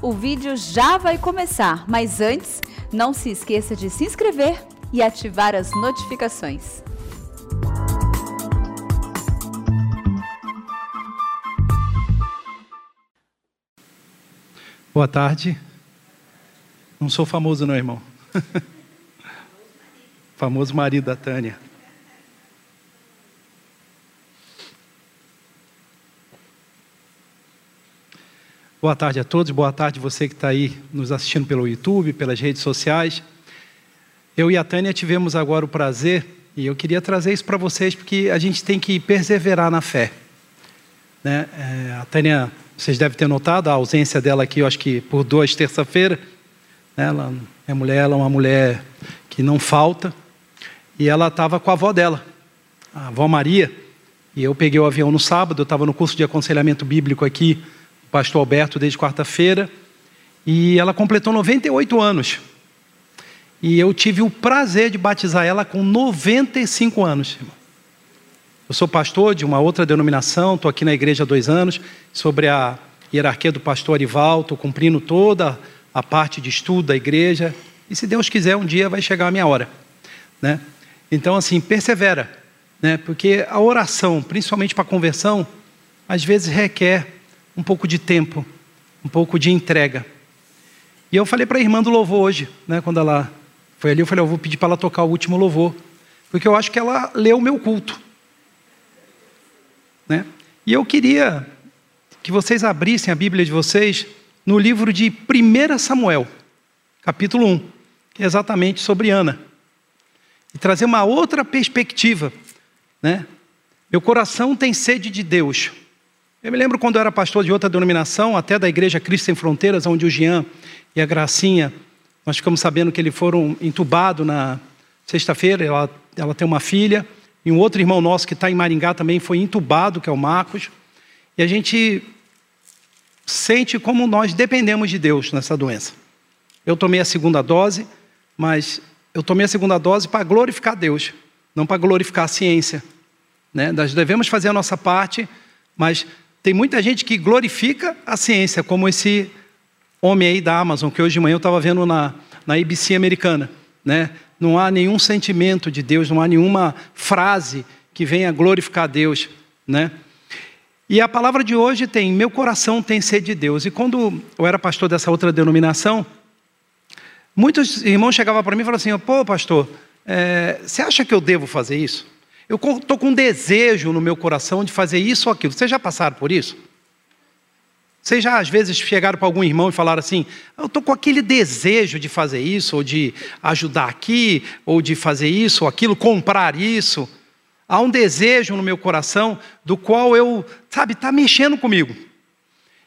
O vídeo já vai começar, mas antes, não se esqueça de se inscrever e ativar as notificações. Boa tarde. Não sou famoso, não, irmão. famoso marido da Tânia. Boa tarde a todos, boa tarde você que está aí nos assistindo pelo YouTube, pelas redes sociais. Eu e a Tânia tivemos agora o prazer, e eu queria trazer isso para vocês, porque a gente tem que perseverar na fé. Né? É, a Tânia, vocês devem ter notado a ausência dela aqui, eu acho que por duas terça-feira. Né? Ela, minha mulher ela é uma mulher que não falta, e ela estava com a avó dela, a avó Maria. E eu peguei o avião no sábado, eu estava no curso de aconselhamento bíblico aqui pastor Alberto desde quarta-feira, e ela completou 98 anos. E eu tive o prazer de batizar ela com 95 anos. Eu sou pastor de uma outra denominação, estou aqui na igreja há dois anos, sobre a hierarquia do pastor Arival, estou cumprindo toda a parte de estudo da igreja, e se Deus quiser, um dia vai chegar a minha hora. Né? Então, assim, persevera, né? porque a oração, principalmente para a conversão, às vezes requer um pouco de tempo, um pouco de entrega. E eu falei para a irmã do louvor hoje, né, quando ela foi ali, eu falei, eu vou pedir para ela tocar o último louvor, porque eu acho que ela leu o meu culto. Né? E eu queria que vocês abrissem a Bíblia de vocês no livro de 1 Samuel, capítulo 1, que é exatamente sobre Ana. E trazer uma outra perspectiva. Né? Meu coração tem sede de Deus. Eu me lembro quando eu era pastor de outra denominação, até da Igreja Cristo Sem Fronteiras, onde o Jean e a Gracinha, nós ficamos sabendo que eles foram entubados na sexta-feira, ela, ela tem uma filha, e um outro irmão nosso que está em Maringá também foi entubado, que é o Marcos, e a gente sente como nós dependemos de Deus nessa doença. Eu tomei a segunda dose, mas eu tomei a segunda dose para glorificar Deus, não para glorificar a ciência. Né? Nós devemos fazer a nossa parte, mas tem muita gente que glorifica a ciência, como esse homem aí da Amazon, que hoje de manhã eu estava vendo na, na ABC americana. Né? Não há nenhum sentimento de Deus, não há nenhuma frase que venha glorificar Deus. Né? E a palavra de hoje tem: Meu coração tem sede de Deus. E quando eu era pastor dessa outra denominação, muitos irmãos chegavam para mim e falavam assim: Pô, pastor, é, você acha que eu devo fazer isso? Eu estou com um desejo no meu coração de fazer isso ou aquilo. Vocês já passaram por isso? Vocês já às vezes chegaram para algum irmão e falaram assim: Eu estou com aquele desejo de fazer isso, ou de ajudar aqui, ou de fazer isso ou aquilo, comprar isso. Há um desejo no meu coração do qual eu, sabe, está mexendo comigo.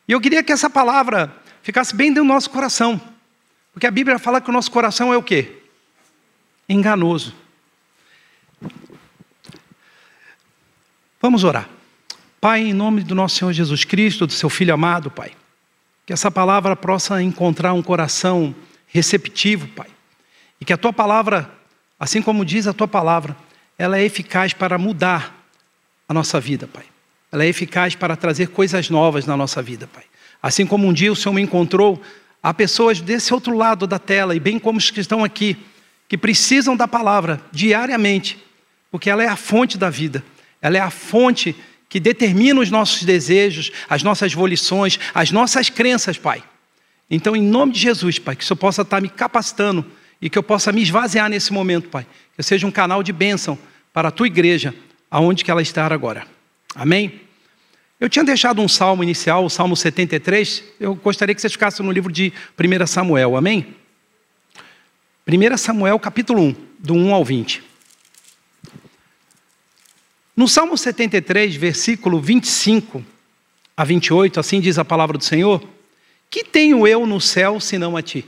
E eu queria que essa palavra ficasse bem do nosso coração. Porque a Bíblia fala que o nosso coração é o quê? Enganoso. Vamos orar. Pai, em nome do nosso Senhor Jesus Cristo, do seu Filho amado, Pai, que essa palavra possa encontrar um coração receptivo, Pai, e que a tua palavra, assim como diz a tua palavra, ela é eficaz para mudar a nossa vida, Pai. Ela é eficaz para trazer coisas novas na nossa vida, Pai. Assim como um dia o Senhor me encontrou, há pessoas desse outro lado da tela, e bem como os que estão aqui, que precisam da palavra diariamente, porque ela é a fonte da vida. Ela é a fonte que determina os nossos desejos, as nossas volições, as nossas crenças, Pai. Então, em nome de Jesus, Pai, que o Senhor possa estar me capacitando e que eu possa me esvaziar nesse momento, Pai. Que eu seja um canal de bênção para a tua igreja, aonde que ela está agora. Amém? Eu tinha deixado um salmo inicial, o Salmo 73. Eu gostaria que vocês ficassem no livro de 1 Samuel, amém? 1 Samuel, capítulo 1, do 1 ao 20. No Salmo 73, versículo 25 a 28, assim diz a palavra do Senhor: Que tenho eu no céu senão a ti?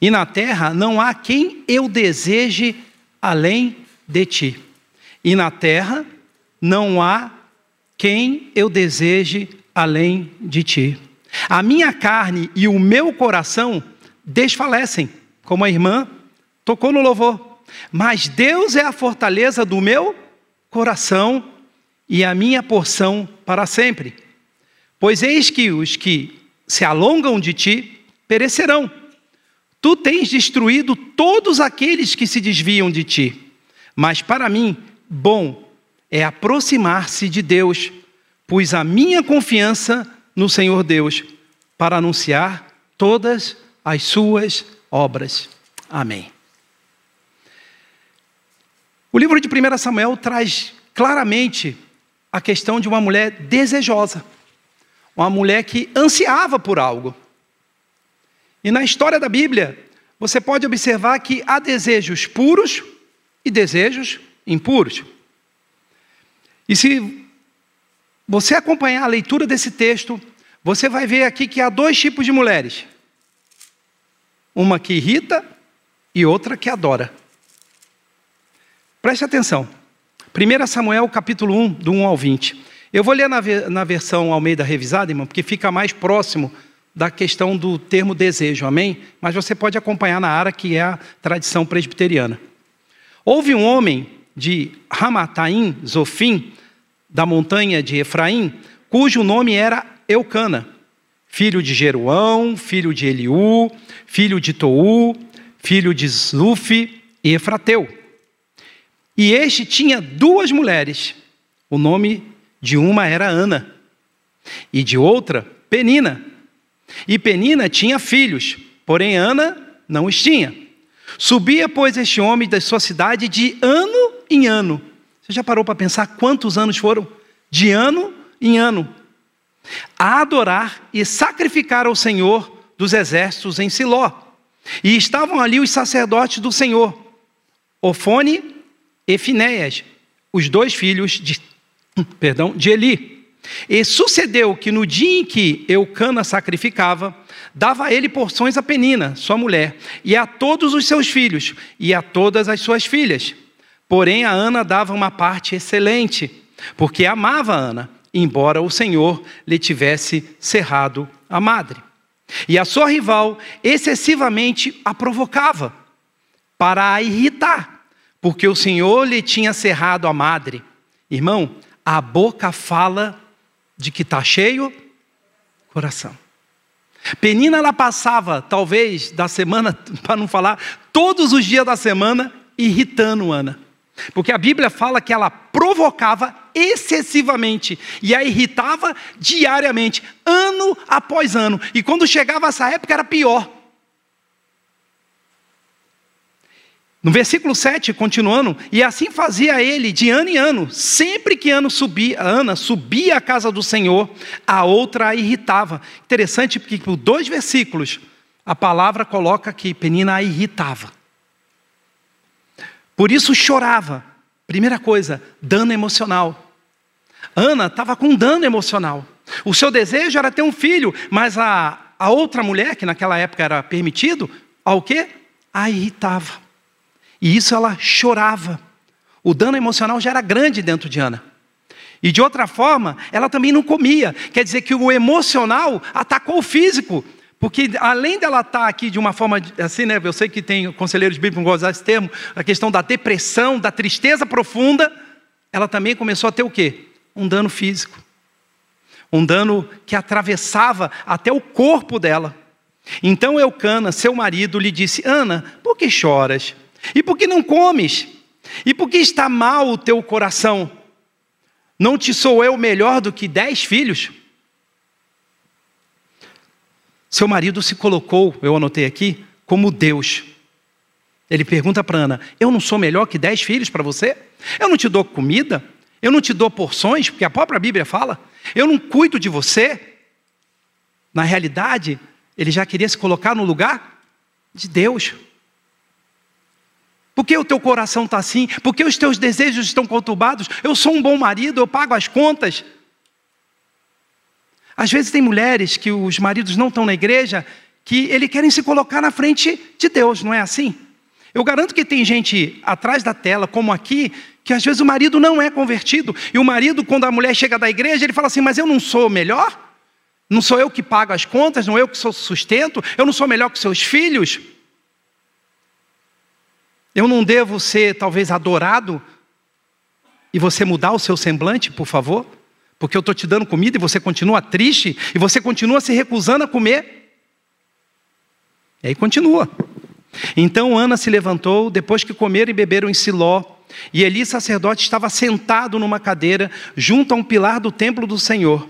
E na terra não há quem eu deseje além de ti. E na terra não há quem eu deseje além de ti. A minha carne e o meu coração desfalecem, como a irmã tocou no louvor. Mas Deus é a fortaleza do meu coração e a minha porção para sempre. Pois eis que os que se alongam de ti perecerão. Tu tens destruído todos aqueles que se desviam de ti. Mas para mim, bom é aproximar-se de Deus, pois a minha confiança no Senhor Deus para anunciar todas as suas obras. Amém. O livro de 1 Samuel traz claramente a questão de uma mulher desejosa, uma mulher que ansiava por algo. E na história da Bíblia, você pode observar que há desejos puros e desejos impuros. E se você acompanhar a leitura desse texto, você vai ver aqui que há dois tipos de mulheres: uma que irrita e outra que adora. Preste atenção. 1 Samuel capítulo 1, do 1 ao 20. Eu vou ler na, na versão Almeida revisada, irmão, porque fica mais próximo da questão do termo desejo, amém? Mas você pode acompanhar na área que é a tradição presbiteriana. Houve um homem de Ramataim, Zofim, da montanha de Efraim, cujo nome era Eucana, filho de Jeruão, filho de Eliú, filho de Tou, filho de Zufi e Efrateu. E este tinha duas mulheres. O nome de uma era Ana e de outra Penina. E Penina tinha filhos, porém Ana não os tinha. Subia, pois, este homem da sua cidade de ano em ano. Você já parou para pensar quantos anos foram? De ano em ano. A adorar e sacrificar ao Senhor dos exércitos em Siló. E estavam ali os sacerdotes do Senhor, Ofone e Finéias, os dois filhos de, perdão, de Eli. E sucedeu que no dia em que Eucana sacrificava, dava a ele porções a Penina, sua mulher, e a todos os seus filhos, e a todas as suas filhas. Porém, a Ana dava uma parte excelente, porque amava Ana, embora o Senhor lhe tivesse cerrado a madre. E a sua rival excessivamente a provocava, para a irritar porque o Senhor lhe tinha cerrado a madre. Irmão, a boca fala de que está cheio coração. Penina ela passava, talvez, da semana, para não falar, todos os dias da semana, irritando Ana. Porque a Bíblia fala que ela provocava excessivamente e a irritava diariamente, ano após ano. E quando chegava essa época era pior. No versículo 7, continuando, e assim fazia ele de ano em ano, sempre que ano subia, Ana subia à casa do Senhor, a outra a irritava. Interessante porque por dois versículos a palavra coloca que Penina a irritava. Por isso chorava. Primeira coisa, dano emocional. Ana estava com dano emocional. O seu desejo era ter um filho, mas a, a outra mulher, que naquela época era permitido, ao quê? A irritava. E isso ela chorava. O dano emocional já era grande dentro de Ana. E de outra forma, ela também não comia. Quer dizer que o emocional atacou o físico. Porque além dela estar aqui de uma forma assim, né? Eu sei que tem conselheiros bíblicos que vão usar esse termo, a questão da depressão, da tristeza profunda, ela também começou a ter o quê? Um dano físico. Um dano que atravessava até o corpo dela. Então Eucana, seu marido, lhe disse: Ana, por que choras? E por que não comes? E por que está mal o teu coração? Não te sou eu melhor do que dez filhos? Seu marido se colocou, eu anotei aqui, como Deus. Ele pergunta para Ana: Eu não sou melhor que dez filhos para você? Eu não te dou comida? Eu não te dou porções? Porque a própria Bíblia fala. Eu não cuido de você? Na realidade, ele já queria se colocar no lugar de Deus. Por que o teu coração está assim? Por que os teus desejos estão conturbados? Eu sou um bom marido, eu pago as contas. Às vezes tem mulheres que os maridos não estão na igreja, que eles querem se colocar na frente de Deus, não é assim? Eu garanto que tem gente atrás da tela, como aqui, que às vezes o marido não é convertido. E o marido, quando a mulher chega da igreja, ele fala assim: Mas eu não sou melhor? Não sou eu que pago as contas? Não eu que sou sustento? Eu não sou melhor que seus filhos? Eu não devo ser talvez adorado e você mudar o seu semblante, por favor? Porque eu estou te dando comida e você continua triste e você continua se recusando a comer. E aí continua. Então Ana se levantou, depois que comeram e beberam em Siló, e Eli, sacerdote, estava sentado numa cadeira junto a um pilar do templo do Senhor.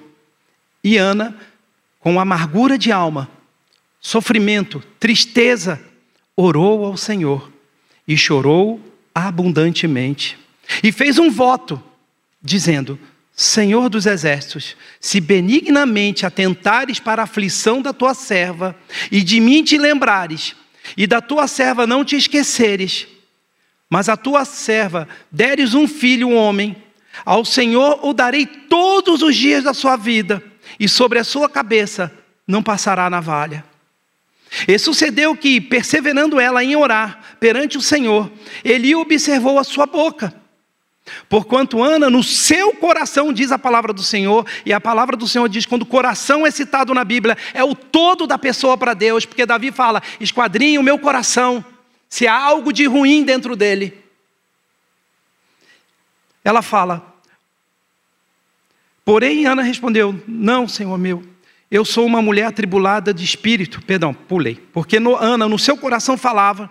E Ana, com amargura de alma, sofrimento, tristeza, orou ao Senhor e chorou abundantemente. E fez um voto, dizendo: Senhor dos exércitos, se benignamente atentares para a aflição da tua serva e de mim te lembrares, e da tua serva não te esqueceres, mas a tua serva deres um filho, um homem, ao Senhor o darei todos os dias da sua vida, e sobre a sua cabeça não passará navalha. E sucedeu que, perseverando ela em orar perante o Senhor, Eli observou a sua boca. Porquanto Ana, no seu coração, diz a palavra do Senhor, e a palavra do Senhor diz: quando o coração é citado na Bíblia, é o todo da pessoa para Deus, porque Davi fala: esquadrinhe o meu coração, se há algo de ruim dentro dele. Ela fala, porém Ana respondeu: Não, Senhor meu, eu sou uma mulher atribulada de espírito. Perdão, pulei. Porque no, Ana, no seu coração falava,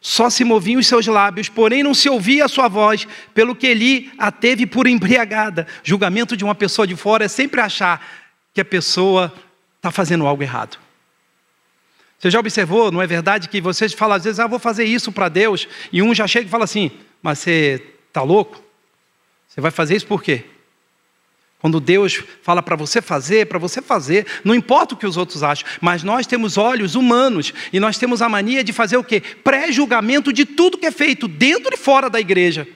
só se moviam os seus lábios, porém não se ouvia a sua voz, pelo que Eli a teve por embriagada. Julgamento de uma pessoa de fora é sempre achar que a pessoa está fazendo algo errado. Você já observou, não é verdade, que vocês falam às vezes, ah, vou fazer isso para Deus, e um já chega e fala assim, mas você está louco? Você vai fazer isso por quê? Quando Deus fala para você fazer, para você fazer, não importa o que os outros acham, mas nós temos olhos humanos e nós temos a mania de fazer o quê? Pré-julgamento de tudo que é feito dentro e fora da igreja.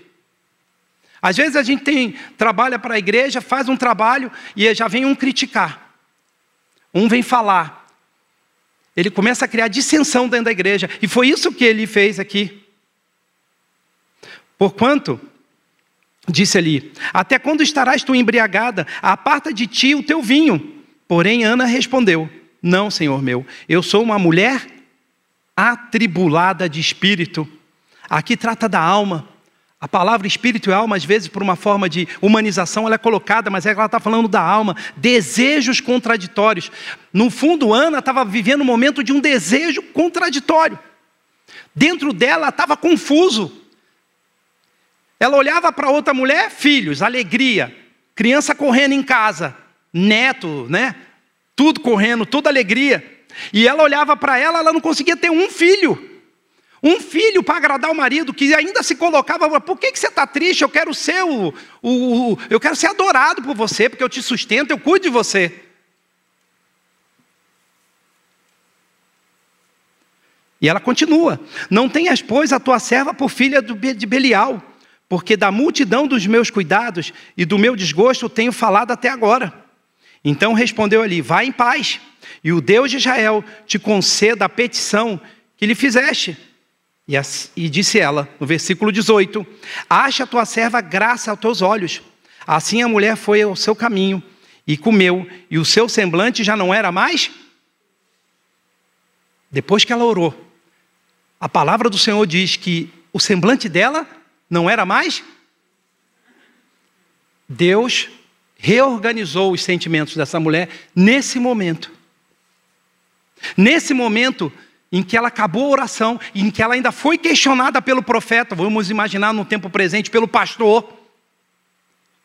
Às vezes a gente tem, trabalha para a igreja, faz um trabalho e já vem um criticar. Um vem falar. Ele começa a criar dissensão dentro da igreja. E foi isso que ele fez aqui. Porquanto Disse ali: Até quando estarás tu embriagada? Aparta de ti o teu vinho. Porém, Ana respondeu: Não, senhor meu, eu sou uma mulher atribulada de espírito. Aqui trata da alma. A palavra espírito e alma, às vezes, por uma forma de humanização, ela é colocada, mas ela está falando da alma, desejos contraditórios. No fundo, Ana estava vivendo um momento de um desejo contraditório. Dentro dela estava confuso. Ela olhava para outra mulher, filhos, alegria, criança correndo em casa, neto, né? Tudo correndo, toda alegria. E ela olhava para ela, ela não conseguia ter um filho. Um filho para agradar o marido, que ainda se colocava, por que, que você está triste? Eu quero ser o, o, o, eu quero ser adorado por você, porque eu te sustento, eu cuido de você. E ela continua: Não tenhas, pois, a tua serva por filha de Belial, porque da multidão dos meus cuidados e do meu desgosto tenho falado até agora. Então respondeu ali: Vá em paz, e o Deus de Israel te conceda a petição que lhe fizeste. E, e disse ela, no versículo 18: Acha a tua serva graça aos teus olhos. Assim a mulher foi ao seu caminho e comeu, e o seu semblante já não era mais. Depois que ela orou, a palavra do Senhor diz que o semblante dela não era mais? Deus reorganizou os sentimentos dessa mulher nesse momento. Nesse momento em que ela acabou a oração, em que ela ainda foi questionada pelo profeta, vamos imaginar no tempo presente, pelo pastor.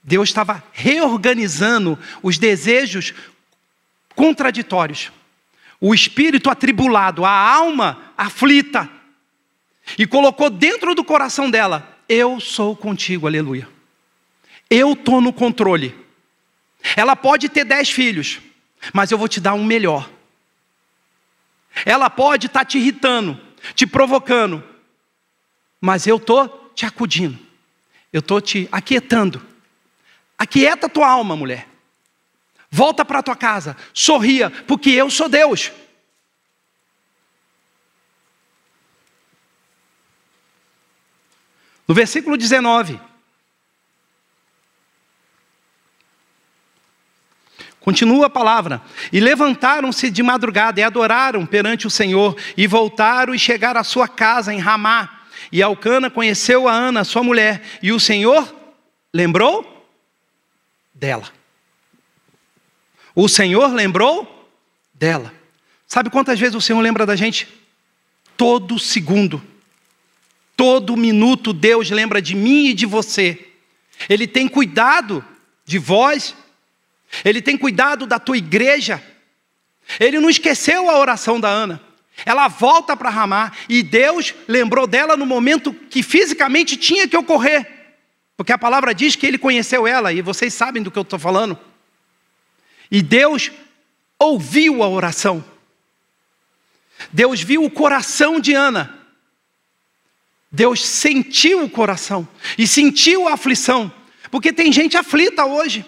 Deus estava reorganizando os desejos contraditórios, o espírito atribulado, a alma aflita, e colocou dentro do coração dela eu sou contigo, aleluia. Eu estou no controle. Ela pode ter dez filhos, mas eu vou te dar um melhor. Ela pode estar tá te irritando, te provocando, mas eu estou te acudindo, eu estou te aquietando. Aquieta tua alma, mulher. Volta para tua casa, sorria, porque eu sou Deus. No versículo 19. Continua a palavra. E levantaram-se de madrugada e adoraram perante o Senhor, e voltaram e chegaram à sua casa em Ramá. E Alcana conheceu a Ana, sua mulher, e o Senhor lembrou dela. O Senhor lembrou dela. Sabe quantas vezes o Senhor lembra da gente? Todo segundo. Todo minuto Deus lembra de mim e de você. Ele tem cuidado de vós. Ele tem cuidado da tua igreja. Ele não esqueceu a oração da Ana. Ela volta para Ramá e Deus lembrou dela no momento que fisicamente tinha que ocorrer. Porque a palavra diz que ele conheceu ela, e vocês sabem do que eu estou falando. E Deus ouviu a oração. Deus viu o coração de Ana. Deus sentiu o coração e sentiu a aflição. Porque tem gente aflita hoje.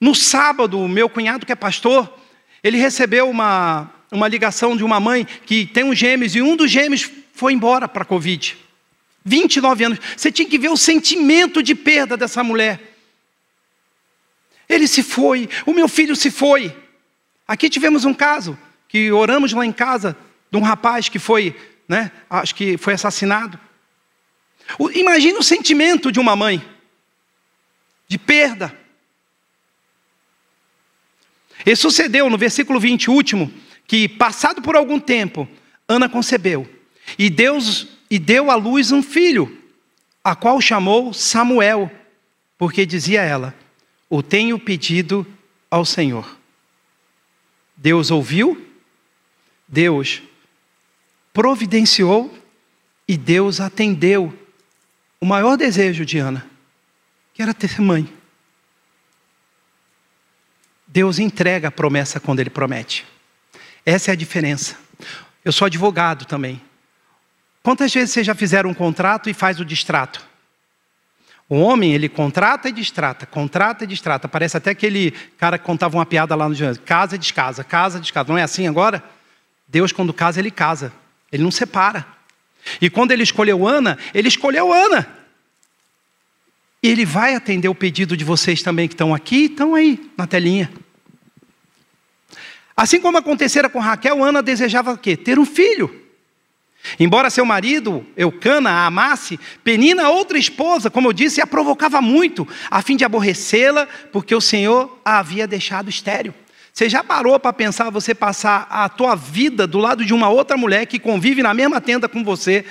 No sábado, meu cunhado, que é pastor, ele recebeu uma, uma ligação de uma mãe que tem um gêmeos e um dos gêmeos foi embora para a Covid. 29 anos. Você tinha que ver o sentimento de perda dessa mulher. Ele se foi, o meu filho se foi. Aqui tivemos um caso que oramos lá em casa de um rapaz que foi, né, acho que foi assassinado. Imagina o sentimento de uma mãe de perda. E sucedeu no versículo 20, último, que passado por algum tempo, Ana concebeu, e Deus e deu à luz um filho, a qual chamou Samuel, porque dizia ela: O tenho pedido ao Senhor. Deus ouviu, Deus providenciou e Deus atendeu o maior desejo de Ana, que era ter mãe. Deus entrega a promessa quando Ele promete. Essa é a diferença. Eu sou advogado também. Quantas vezes vocês já fizeram um contrato e faz o distrato? O homem, ele contrata e distrata, contrata e distrata. Parece até aquele cara que contava uma piada lá no Janus. Casa e descasa, casa e descasa. Não é assim agora? Deus, quando casa, ele casa. Ele não separa. E quando ele escolheu Ana, ele escolheu Ana. E ele vai atender o pedido de vocês também que estão aqui estão aí na telinha. Assim como acontecera com Raquel, Ana desejava o quê? Ter um filho. Embora seu marido, Eucana, a amasse, Penina, outra esposa, como eu disse, a provocava muito, a fim de aborrecê-la, porque o Senhor a havia deixado estéril. Você já parou para pensar você passar a tua vida do lado de uma outra mulher que convive na mesma tenda com você?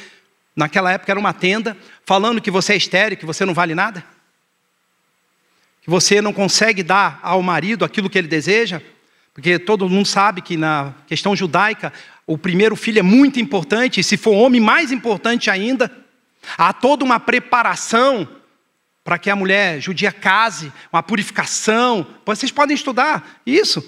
Naquela época era uma tenda, falando que você é estéril, que você não vale nada? Que você não consegue dar ao marido aquilo que ele deseja? Porque todo mundo sabe que na questão judaica, o primeiro filho é muito importante, e se for homem, mais importante ainda. Há toda uma preparação para que a mulher judia case, uma purificação. Vocês podem estudar isso.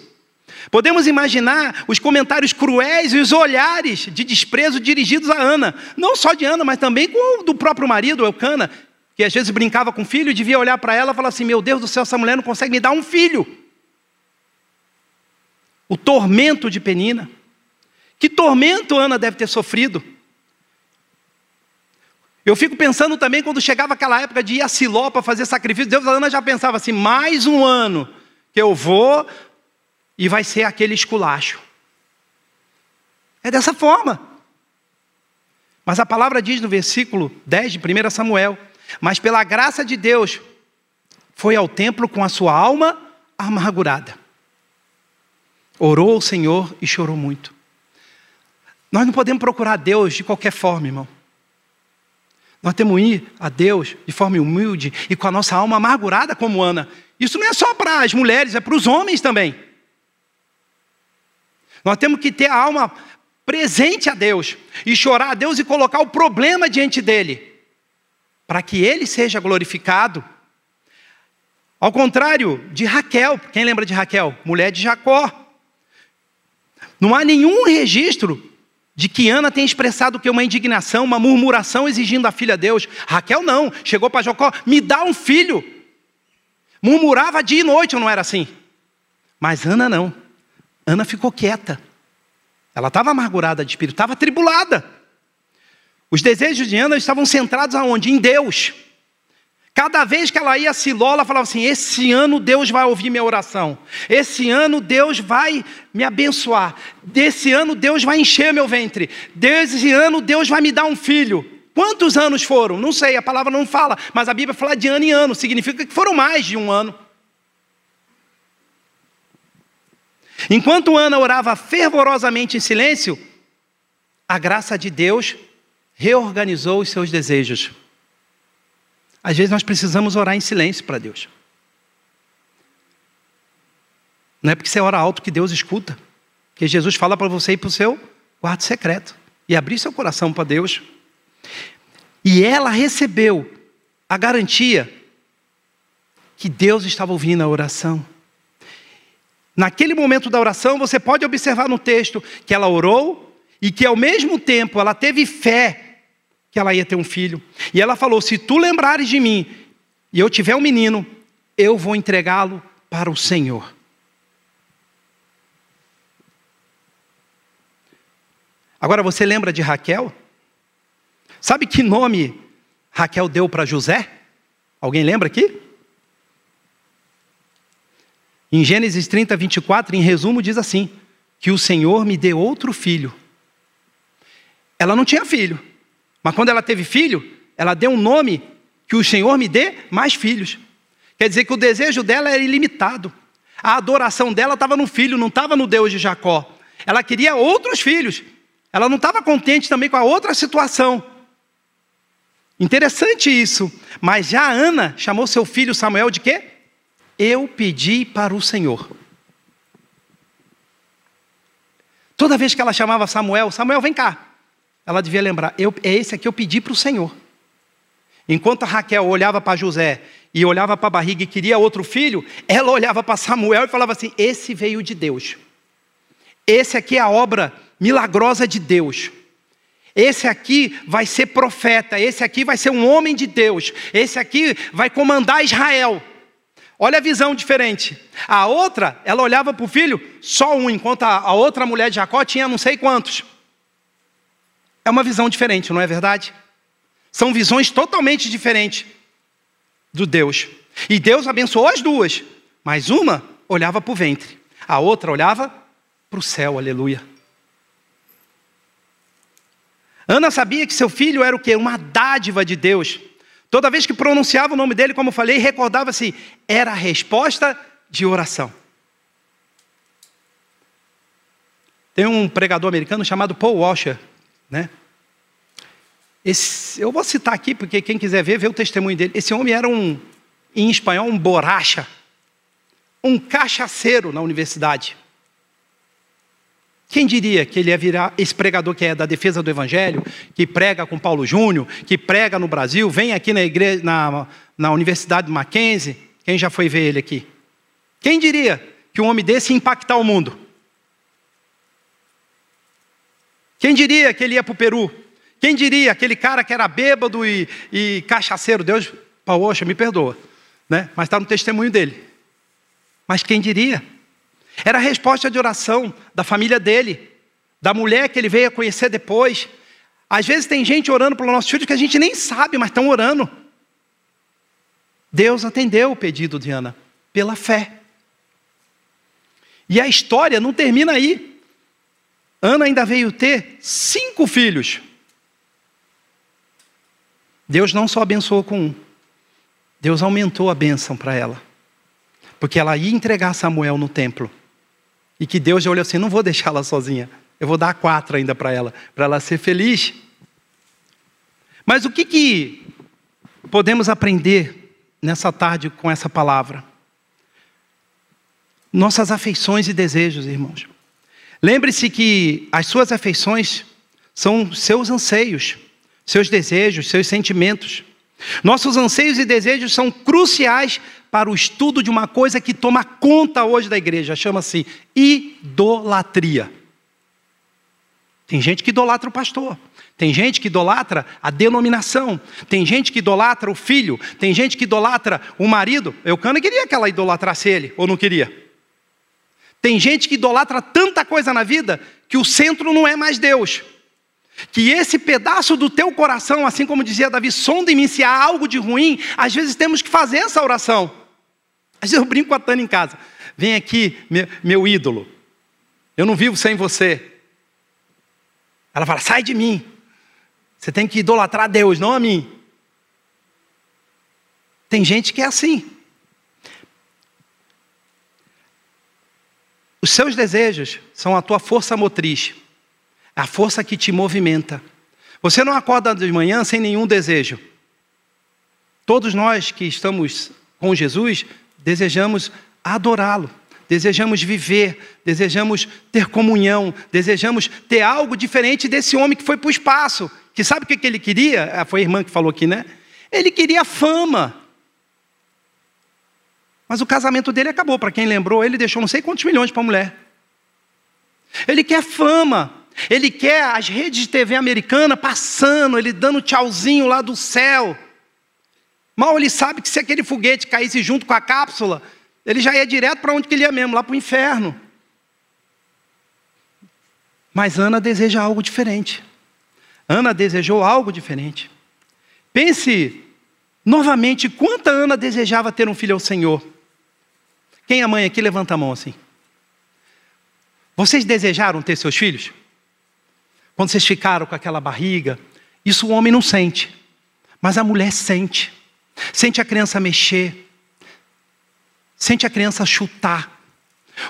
Podemos imaginar os comentários cruéis e os olhares de desprezo dirigidos a Ana. Não só de Ana, mas também do próprio marido, Elcana, que às vezes brincava com o filho e devia olhar para ela e falar assim: Meu Deus do céu, essa mulher não consegue me dar um filho o tormento de Penina. Que tormento Ana deve ter sofrido? Eu fico pensando também quando chegava aquela época de ir a Siló para fazer sacrifício, Deus, Ana já pensava assim: mais um ano que eu vou e vai ser aquele esculacho. É dessa forma. Mas a palavra diz no versículo 10 de 1 Samuel: Mas pela graça de Deus, foi ao templo com a sua alma amargurada. Orou ao Senhor e chorou muito. Nós não podemos procurar Deus de qualquer forma, irmão. Nós temos que ir a Deus de forma humilde e com a nossa alma amargurada como Ana. Isso não é só para as mulheres, é para os homens também. Nós temos que ter a alma presente a Deus e chorar a Deus e colocar o problema diante dele, para que ele seja glorificado. Ao contrário de Raquel, quem lembra de Raquel? Mulher de Jacó. Não há nenhum registro de que Ana tenha expressado que uma indignação, uma murmuração exigindo a filha a Deus. Raquel não, chegou para Jacó, me dá um filho. Murmurava dia e noite, não era assim? Mas Ana não. Ana ficou quieta. Ela estava amargurada de espírito, estava atribulada. Os desejos de Ana estavam centrados aonde? Em Deus. Cada vez que ela ia a Siló, ela falava assim: Esse ano Deus vai ouvir minha oração. Esse ano Deus vai me abençoar. Desse ano Deus vai encher meu ventre. Desse ano Deus vai me dar um filho. Quantos anos foram? Não sei, a palavra não fala, mas a Bíblia fala de ano em ano, significa que foram mais de um ano. Enquanto Ana orava fervorosamente em silêncio, a graça de Deus reorganizou os seus desejos. Às vezes nós precisamos orar em silêncio para Deus. Não é porque você ora alto que Deus escuta. Que Jesus fala para você ir para o seu quarto secreto e abrir seu coração para Deus. E ela recebeu a garantia que Deus estava ouvindo a oração. Naquele momento da oração, você pode observar no texto que ela orou e que ao mesmo tempo ela teve fé que ela ia ter um filho. E ela falou: Se tu lembrares de mim e eu tiver um menino, eu vou entregá-lo para o Senhor. Agora você lembra de Raquel? Sabe que nome Raquel deu para José? Alguém lembra aqui? Em Gênesis 30, 24, em resumo, diz assim: que o Senhor me deu outro filho. Ela não tinha filho, mas quando ela teve filho, ela deu um nome que o Senhor me dê mais filhos. Quer dizer que o desejo dela era ilimitado. A adoração dela estava no filho, não estava no Deus de Jacó. Ela queria outros filhos. Ela não estava contente também com a outra situação. Interessante isso. Mas já Ana chamou seu filho Samuel de quê? Eu pedi para o Senhor. Toda vez que ela chamava Samuel, Samuel, vem cá. Ela devia lembrar, eu, é esse aqui eu pedi para o Senhor. Enquanto a Raquel olhava para José e olhava para a barriga e queria outro filho, ela olhava para Samuel e falava assim: Esse veio de Deus. Esse aqui é a obra milagrosa de Deus. Esse aqui vai ser profeta, esse aqui vai ser um homem de Deus, esse aqui vai comandar Israel. Olha a visão diferente. A outra, ela olhava para o filho, só um, enquanto a outra mulher de Jacó tinha não sei quantos. É uma visão diferente, não é verdade? São visões totalmente diferentes do Deus. E Deus abençoou as duas, mas uma olhava para o ventre, a outra olhava para o céu, aleluia. Ana sabia que seu filho era o quê? Uma dádiva de Deus. Toda vez que pronunciava o nome dele, como falei, recordava-se, era a resposta de oração. Tem um pregador americano chamado Paul Washer, né? Esse, eu vou citar aqui, porque quem quiser ver, vê o testemunho dele. Esse homem era um, em espanhol, um borracha, um cachaceiro na universidade. Quem diria que ele ia virar esse pregador que é da defesa do Evangelho, que prega com Paulo Júnior, que prega no Brasil, vem aqui na, igreja, na, na Universidade Mackenzie? Quem já foi ver ele aqui? Quem diria que um homem desse ia impactar o mundo? Quem diria que ele ia para o Peru? Quem diria aquele cara que era bêbado e, e cachaceiro? Deus, poxa, me perdoa, né? mas está no testemunho dele. Mas quem diria? Era a resposta de oração da família dele, da mulher que ele veio a conhecer depois. Às vezes tem gente orando pelo nosso filho que a gente nem sabe, mas estão orando. Deus atendeu o pedido de Ana pela fé. E a história não termina aí. Ana ainda veio ter cinco filhos. Deus não só abençoou com um, Deus aumentou a bênção para ela. Porque ela ia entregar Samuel no templo. E que Deus já olhou assim: não vou deixá-la sozinha, eu vou dar quatro ainda para ela, para ela ser feliz. Mas o que, que podemos aprender nessa tarde com essa palavra? Nossas afeições e desejos, irmãos. Lembre-se que as suas afeições são seus anseios, seus desejos, seus sentimentos. Nossos anseios e desejos são cruciais para o estudo de uma coisa que toma conta hoje da igreja, chama-se idolatria. Tem gente que idolatra o pastor, tem gente que idolatra a denominação, tem gente que idolatra o filho, tem gente que idolatra o marido. Eu cano queria que ela idolatrasse ele, ou não queria? Tem gente que idolatra tanta coisa na vida que o centro não é mais Deus. Que esse pedaço do teu coração, assim como dizia Davi, sonda em mim se há algo de ruim, às vezes temos que fazer essa oração. Às vezes eu brinco com a Tânia em casa. Vem aqui, meu, meu ídolo. Eu não vivo sem você. Ela fala: sai de mim. Você tem que idolatrar a Deus, não a mim. Tem gente que é assim. Os seus desejos são a tua força motriz, a força que te movimenta. Você não acorda de manhã sem nenhum desejo. Todos nós que estamos com Jesus desejamos adorá-lo, desejamos viver, desejamos ter comunhão, desejamos ter algo diferente desse homem que foi para o espaço. Que sabe o que ele queria? Ah, foi a irmã que falou aqui, né? Ele queria fama. Mas o casamento dele acabou. Para quem lembrou, ele deixou não sei quantos milhões para a mulher. Ele quer fama. Ele quer as redes de TV americana passando, ele dando tchauzinho lá do céu. Mal ele sabe que se aquele foguete caísse junto com a cápsula, ele já ia direto para onde que ele ia mesmo, lá para o inferno. Mas Ana deseja algo diferente. Ana desejou algo diferente. Pense novamente quanta Ana desejava ter um filho ao Senhor. Quem é mãe aqui, levanta a mão assim. Vocês desejaram ter seus filhos? Quando vocês ficaram com aquela barriga, isso o homem não sente, mas a mulher sente. Sente a criança mexer, sente a criança chutar.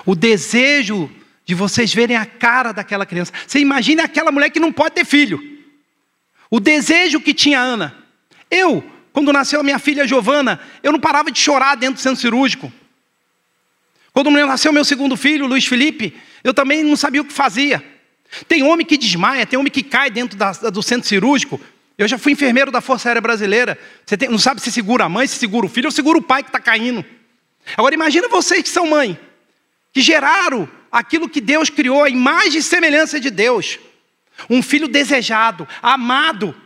O desejo de vocês verem a cara daquela criança. Você imagina aquela mulher que não pode ter filho. O desejo que tinha Ana. Eu, quando nasceu a minha filha Giovana, eu não parava de chorar dentro do centro cirúrgico. Quando nasceu meu segundo filho, Luiz Felipe, eu também não sabia o que fazia. Tem homem que desmaia, tem homem que cai dentro da, do centro cirúrgico. Eu já fui enfermeiro da Força Aérea Brasileira. Você tem, não sabe se segura a mãe, se segura o filho ou segura o pai que está caindo. Agora imagina vocês que são mãe, que geraram aquilo que Deus criou, a imagem e semelhança de Deus. Um filho desejado, amado.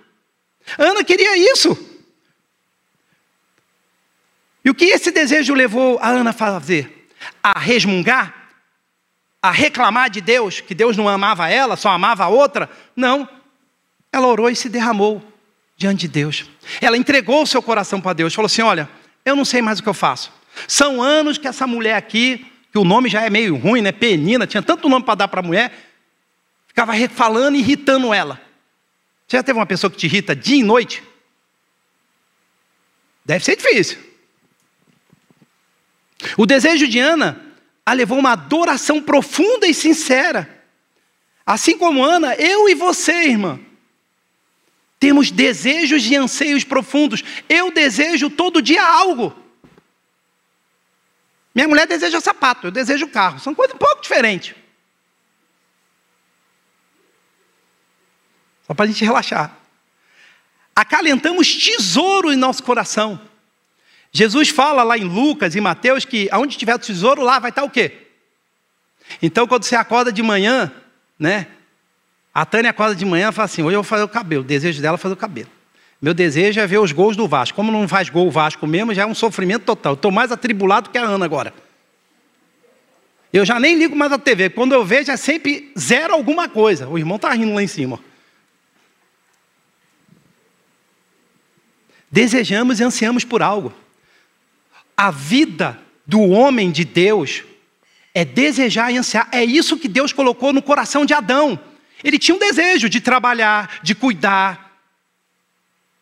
Ana queria isso. E o que esse desejo levou a Ana a fazer? A resmungar? A reclamar de Deus, que Deus não amava ela, só amava a outra? Não. Ela orou e se derramou diante de Deus. Ela entregou o seu coração para Deus. Falou assim: Olha, eu não sei mais o que eu faço. São anos que essa mulher aqui, que o nome já é meio ruim, né? Penina, tinha tanto nome para dar para a mulher, ficava falando e irritando ela. Você já teve uma pessoa que te irrita dia e noite? Deve ser difícil. O desejo de Ana a levou uma adoração profunda e sincera. Assim como Ana, eu e você, irmã, temos desejos e anseios profundos. Eu desejo todo dia algo. Minha mulher deseja sapato, eu desejo carro. São coisas um pouco diferentes. Só para a gente relaxar. Acalentamos tesouro em nosso coração. Jesus fala lá em Lucas e Mateus que aonde tiver tesouro, lá vai estar o quê? Então, quando você acorda de manhã, né? A Tânia acorda de manhã e fala assim: hoje eu vou fazer o cabelo. O desejo dela é fazer o cabelo. Meu desejo é ver os gols do Vasco. Como não faz gol o Vasco mesmo, já é um sofrimento total. Estou mais atribulado que a Ana agora. Eu já nem ligo mais a TV. Quando eu vejo, é sempre zero alguma coisa. O irmão está rindo lá em cima. Desejamos e ansiamos por algo. A vida do homem de Deus é desejar e ansiar. É isso que Deus colocou no coração de Adão. Ele tinha um desejo de trabalhar, de cuidar,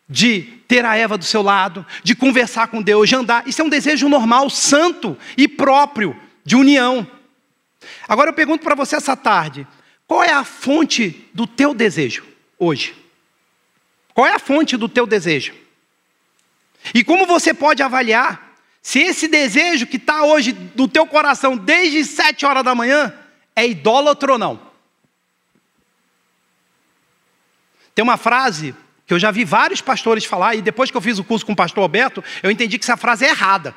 de ter a Eva do seu lado, de conversar com Deus, de andar. Isso é um desejo normal, santo e próprio de união. Agora eu pergunto para você essa tarde: qual é a fonte do teu desejo hoje? Qual é a fonte do teu desejo? E como você pode avaliar se esse desejo que está hoje no teu coração desde sete horas da manhã é idólatra ou não? Tem uma frase que eu já vi vários pastores falar, e depois que eu fiz o curso com o pastor Alberto, eu entendi que essa frase é errada.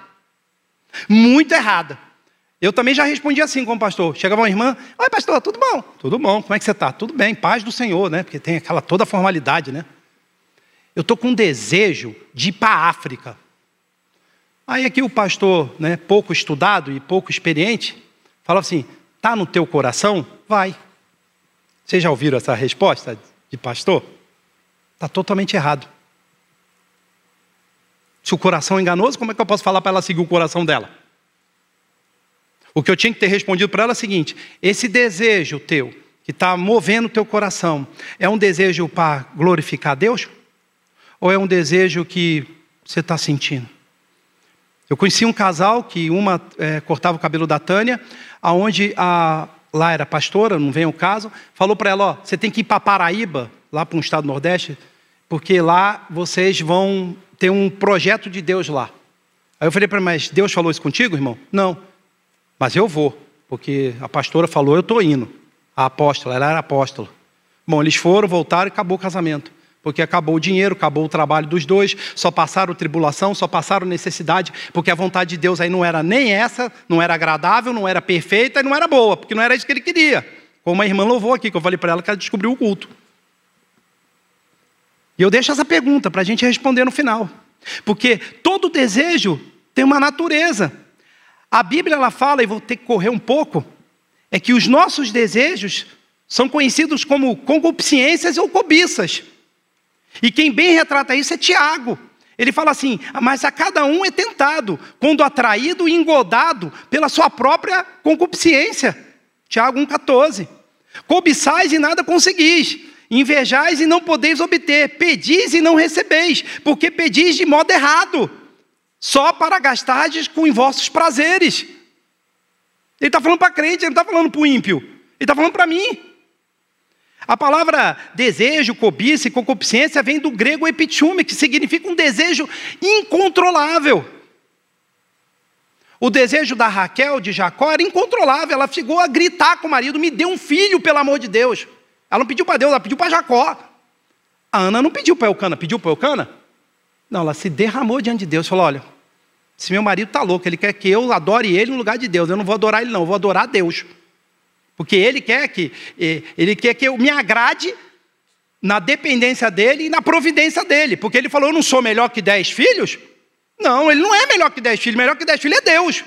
Muito errada. Eu também já respondi assim como pastor. Chegava uma irmã, oi pastor, tudo bom? Tudo bom, como é que você está? Tudo bem, paz do Senhor, né? Porque tem aquela toda formalidade, né? Eu estou com um desejo de ir para a África. Aí aqui o pastor, né, pouco estudado e pouco experiente, fala assim, está no teu coração? Vai. Vocês já ouviram essa resposta? de pastor, está totalmente errado. Se o coração é enganoso, como é que eu posso falar para ela seguir o coração dela? O que eu tinha que ter respondido para ela é o seguinte: esse desejo teu, que está movendo o teu coração, é um desejo para glorificar Deus? Ou é um desejo que você está sentindo? Eu conheci um casal que uma é, cortava o cabelo da Tânia, aonde a lá era pastora, não vem o caso, falou para ela, ó, você tem que ir para Paraíba, lá para um estado do Nordeste, porque lá vocês vão ter um projeto de Deus lá. Aí eu falei para mas Deus falou isso contigo, irmão? Não. Mas eu vou, porque a pastora falou, eu estou indo. A apóstola, ela era apóstola. Bom, eles foram, voltaram e acabou o casamento. Porque acabou o dinheiro, acabou o trabalho dos dois, só passaram tribulação, só passaram necessidade, porque a vontade de Deus aí não era nem essa, não era agradável, não era perfeita e não era boa, porque não era isso que ele queria. Como a irmã louvou aqui, que eu falei para ela que ela descobriu o culto. E eu deixo essa pergunta para a gente responder no final. Porque todo desejo tem uma natureza. A Bíblia ela fala, e vou ter que correr um pouco, é que os nossos desejos são conhecidos como concupiscências ou cobiças. E quem bem retrata isso é Tiago. Ele fala assim: mas a cada um é tentado, quando atraído e engodado pela sua própria concupiscência. Tiago 1,14. Cobiçais e nada conseguis, invejais e não podeis obter, pedis e não recebeis, porque pedis de modo errado, só para gastardes com os vossos prazeres. Ele está falando para crente, ele não está falando para o ímpio, ele está falando para mim. A palavra desejo, cobiça e concupiscência vem do grego epitume, que significa um desejo incontrolável. O desejo da Raquel, de Jacó, era incontrolável. Ela chegou a gritar com o marido: Me dê um filho, pelo amor de Deus. Ela não pediu para Deus, ela pediu para Jacó. A Ana não pediu para Eucana, pediu para Eucana? Não, ela se derramou diante de Deus. Falou: Olha, se meu marido está louco, ele quer que eu adore ele no lugar de Deus. Eu não vou adorar ele, não, eu vou adorar Deus. Porque ele quer que ele quer que eu me agrade na dependência dele e na providência dele. Porque ele falou: Eu não sou melhor que dez filhos? Não, ele não é melhor que dez filhos, melhor que dez filhos é Deus.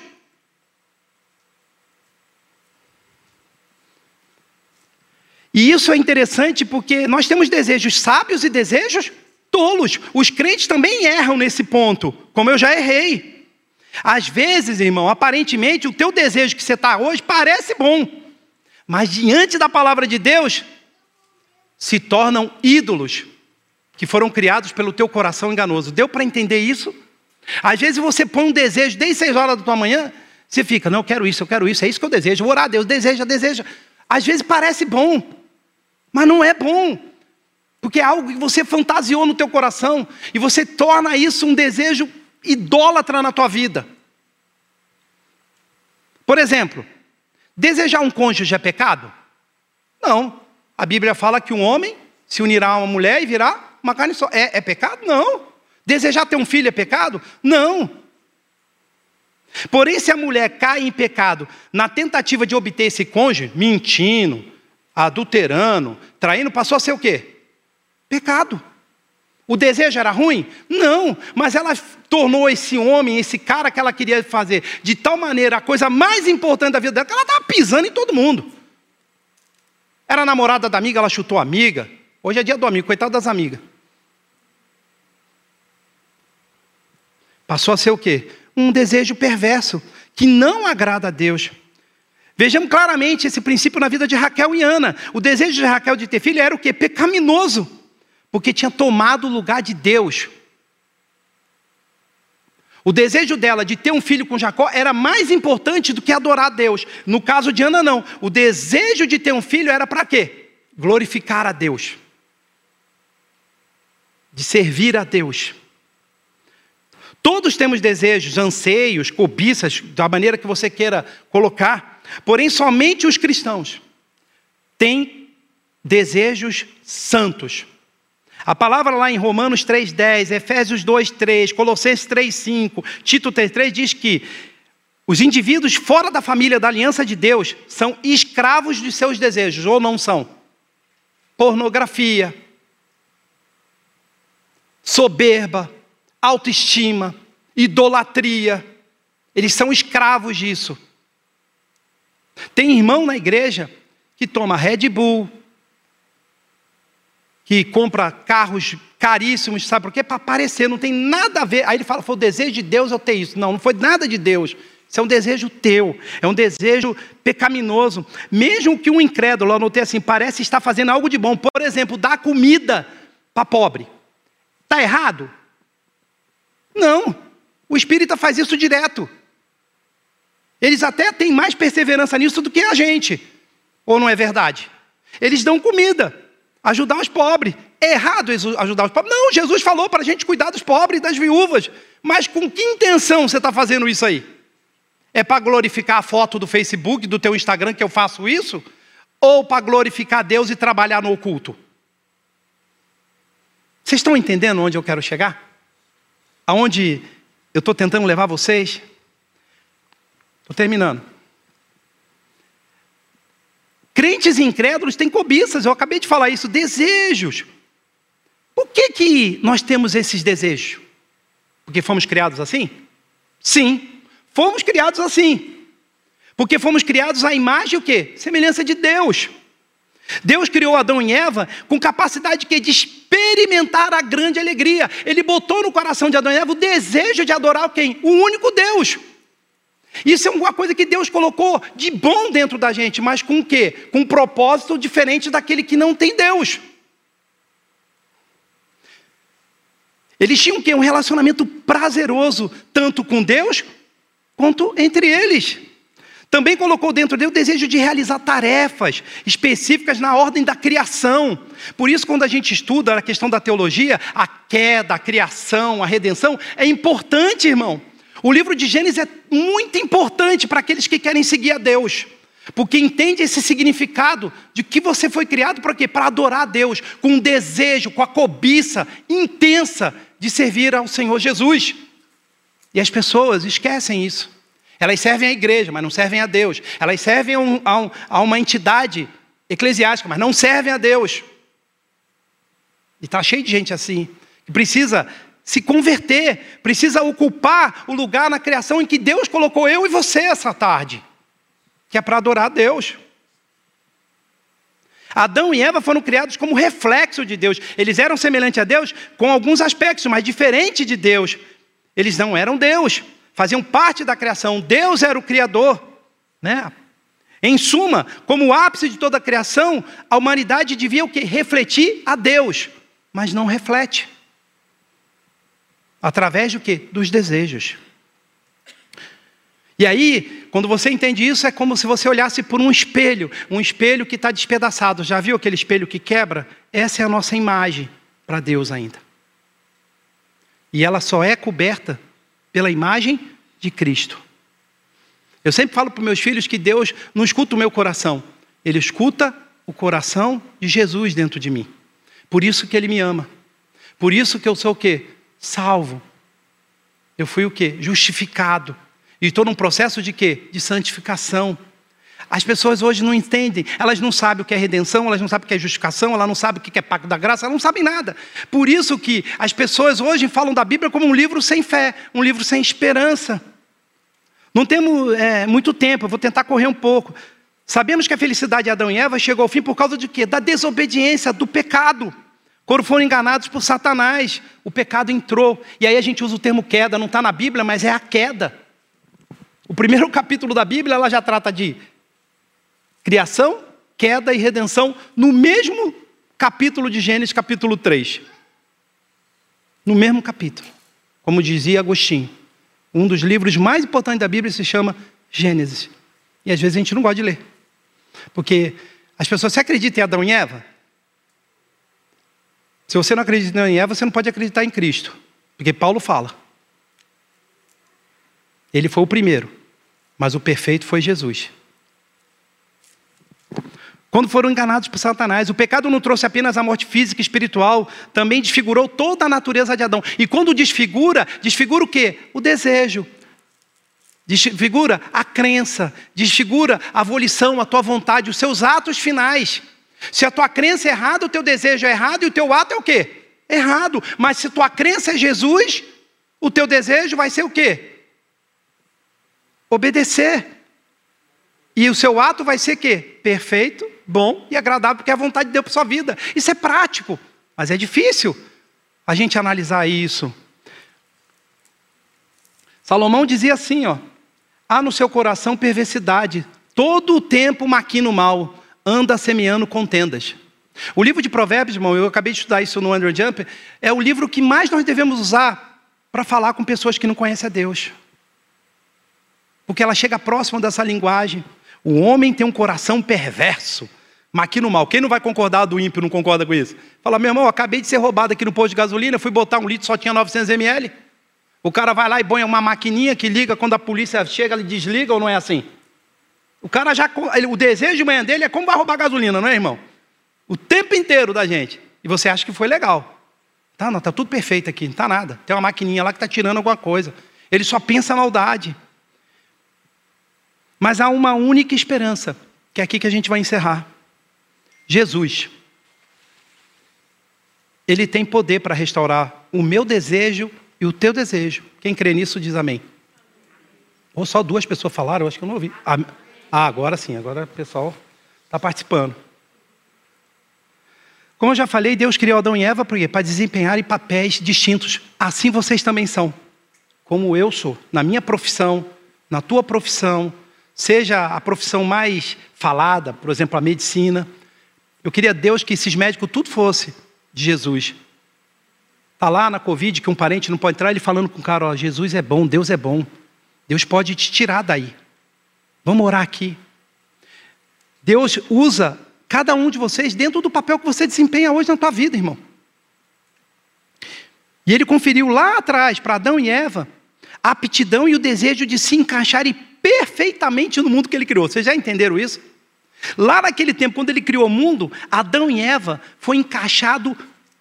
E isso é interessante porque nós temos desejos sábios e desejos tolos. Os crentes também erram nesse ponto, como eu já errei. Às vezes, irmão, aparentemente o teu desejo que você está hoje parece bom. Mas diante da palavra de Deus, se tornam ídolos que foram criados pelo teu coração enganoso. Deu para entender isso? Às vezes você põe um desejo desde seis horas da tua manhã, você fica, não, eu quero isso, eu quero isso, é isso que eu desejo, vou orar a Deus, deseja, deseja. Às vezes parece bom, mas não é bom. Porque é algo que você fantasiou no teu coração e você torna isso um desejo idólatra na tua vida. Por exemplo, Desejar um cônjuge é pecado? Não. A Bíblia fala que um homem se unirá a uma mulher e virá uma carne só. É, é pecado? Não. Desejar ter um filho é pecado? Não. Porém, se a mulher cai em pecado na tentativa de obter esse cônjuge, mentindo, adulterando, traindo, passou a ser o quê? Pecado. O desejo era ruim? Não, mas ela tornou esse homem, esse cara que ela queria fazer, de tal maneira a coisa mais importante da vida dela, que ela estava pisando em todo mundo. Era namorada da amiga, ela chutou a amiga. Hoje é dia do amigo, coitado das amigas. Passou a ser o quê? Um desejo perverso, que não agrada a Deus. Vejamos claramente esse princípio na vida de Raquel e Ana. O desejo de Raquel de ter filho era o quê? Pecaminoso porque tinha tomado o lugar de Deus. O desejo dela de ter um filho com Jacó era mais importante do que adorar a Deus. No caso de Ana, não. O desejo de ter um filho era para quê? Glorificar a Deus, de servir a Deus. Todos temos desejos, anseios, cobiças, da maneira que você queira colocar, porém, somente os cristãos têm desejos santos. A palavra lá em Romanos 3,10, Efésios 2,3, Colossenses 3,5, Tito 3,3 diz que os indivíduos fora da família da aliança de Deus são escravos de seus desejos, ou não são? Pornografia, soberba, autoestima, idolatria. Eles são escravos disso. Tem irmão na igreja que toma Red Bull, que compra carros caríssimos, sabe por quê? Para aparecer, não tem nada a ver. Aí ele fala, foi o desejo de Deus eu ter isso. Não, não foi nada de Deus. Isso é um desejo teu, é um desejo pecaminoso. Mesmo que um incrédulo, eu anotei assim, parece estar fazendo algo de bom. Por exemplo, dar comida para pobre. Está errado? Não. O espírita faz isso direto. Eles até têm mais perseverança nisso do que a gente. Ou não é verdade? Eles dão comida, ajudar os pobres. É errado ajudar os pobres? Não, Jesus falou para a gente cuidar dos pobres e das viúvas. Mas com que intenção você está fazendo isso aí? É para glorificar a foto do Facebook, do teu Instagram que eu faço isso? Ou para glorificar Deus e trabalhar no oculto? Vocês estão entendendo onde eu quero chegar? Aonde eu estou tentando levar vocês? Estou terminando. Crentes incrédulos têm cobiças, eu acabei de falar isso, desejos. Por que, que nós temos esses desejos? Porque fomos criados assim? Sim, fomos criados assim. Porque fomos criados à imagem o quê? Semelhança de Deus. Deus criou Adão e Eva com capacidade de experimentar a grande alegria. Ele botou no coração de Adão e Eva o desejo de adorar quem? O único Deus. Isso é uma coisa que Deus colocou de bom dentro da gente, mas com o quê? Com um propósito diferente daquele que não tem Deus. Eles tinham o quê? Um relacionamento prazeroso, tanto com Deus quanto entre eles. Também colocou dentro dele o desejo de realizar tarefas específicas na ordem da criação. Por isso, quando a gente estuda a questão da teologia, a queda, a criação, a redenção, é importante, irmão. O livro de Gênesis é muito importante para aqueles que querem seguir a Deus. Porque entende esse significado de que você foi criado para quê? Para adorar a Deus, com um desejo, com a cobiça intensa de servir ao Senhor Jesus. E as pessoas esquecem isso. Elas servem à igreja, mas não servem a Deus. Elas servem a, um, a, um, a uma entidade eclesiástica, mas não servem a Deus. E está cheio de gente assim, que precisa se converter, precisa ocupar o lugar na criação em que Deus colocou eu e você essa tarde, que é para adorar a Deus. Adão e Eva foram criados como reflexo de Deus. Eles eram semelhantes a Deus com alguns aspectos, mas diferente de Deus. Eles não eram Deus, faziam parte da criação. Deus era o criador, né? Em suma, como o ápice de toda a criação, a humanidade devia o que refletir a Deus, mas não reflete. Através do que? Dos desejos. E aí, quando você entende isso, é como se você olhasse por um espelho, um espelho que está despedaçado. Já viu aquele espelho que quebra? Essa é a nossa imagem para Deus ainda. E ela só é coberta pela imagem de Cristo. Eu sempre falo para meus filhos que Deus não escuta o meu coração, Ele escuta o coração de Jesus dentro de mim. Por isso que Ele me ama. Por isso que eu sou o quê? Salvo. Eu fui o quê? Justificado. E estou num processo de quê? De santificação. As pessoas hoje não entendem, elas não sabem o que é redenção, elas não sabem o que é justificação, elas não sabem o que é pacto da graça, elas não sabem nada. Por isso que as pessoas hoje falam da Bíblia como um livro sem fé, um livro sem esperança. Não temos é, muito tempo, eu vou tentar correr um pouco. Sabemos que a felicidade de Adão e Eva chegou ao fim por causa de quê? Da desobediência, do pecado. Quando foram enganados por Satanás, o pecado entrou. E aí a gente usa o termo queda, não está na Bíblia, mas é a queda. O primeiro capítulo da Bíblia ela já trata de criação, queda e redenção, no mesmo capítulo de Gênesis, capítulo 3. No mesmo capítulo. Como dizia Agostinho, um dos livros mais importantes da Bíblia se chama Gênesis. E às vezes a gente não gosta de ler. Porque as pessoas se acreditam em Adão e Eva, se você não acredita em Eva, você não pode acreditar em Cristo. Porque Paulo fala. Ele foi o primeiro, mas o perfeito foi Jesus. Quando foram enganados por Satanás, o pecado não trouxe apenas a morte física e espiritual, também desfigurou toda a natureza de Adão. E quando desfigura, desfigura o quê? O desejo. Desfigura a crença, desfigura a volição, a tua vontade, os seus atos finais. Se a tua crença é errada, o teu desejo é errado e o teu ato é o quê? Errado. Mas se tua crença é Jesus, o teu desejo vai ser o quê? Obedecer. E o seu ato vai ser quê? Perfeito, bom e agradável, porque é a vontade de Deus para sua vida. Isso é prático, mas é difícil a gente analisar isso. Salomão dizia assim, ó: há no seu coração perversidade, todo o tempo maquina o mal anda semeando contendas. O livro de Provérbios, irmão, eu acabei de estudar isso no Andrew Jump, é o livro que mais nós devemos usar para falar com pessoas que não conhecem a Deus. porque ela chega próxima dessa linguagem. O homem tem um coração perverso, maquina o mal. Quem não vai concordar do ímpio não concorda com isso? Fala, meu irmão, acabei de ser roubado aqui no posto de gasolina, fui botar um litro, só tinha 900 ml. O cara vai lá e põe uma maquininha que liga, quando a polícia chega, ele desliga ou não é assim? O cara já, o desejo de manhã dele é como vai roubar gasolina, não é, irmão? O tempo inteiro da gente. E você acha que foi legal. Tá, não, tá tudo perfeito aqui, não tá nada. Tem uma maquininha lá que está tirando alguma coisa. Ele só pensa maldade. Mas há uma única esperança, que é aqui que a gente vai encerrar. Jesus. Ele tem poder para restaurar o meu desejo e o teu desejo. Quem crê nisso diz amém. Ou só duas pessoas falaram, eu acho que eu não ouvi. Ah, agora sim, agora o pessoal está participando. Como eu já falei, Deus criou Adão e Eva para desempenharem papéis distintos. Assim vocês também são. Como eu sou, na minha profissão, na tua profissão, seja a profissão mais falada, por exemplo, a medicina. Eu queria Deus que esses médicos tudo fosse de Jesus. Está lá na Covid que um parente não pode entrar, ele falando com o cara, Jesus é bom, Deus é bom. Deus pode te tirar daí. Vamos orar aqui. Deus usa cada um de vocês dentro do papel que você desempenha hoje na tua vida, irmão. E ele conferiu lá atrás para Adão e Eva a aptidão e o desejo de se encaixarem perfeitamente no mundo que ele criou. Vocês já entenderam isso? Lá naquele tempo, quando ele criou o mundo, Adão e Eva foi encaixado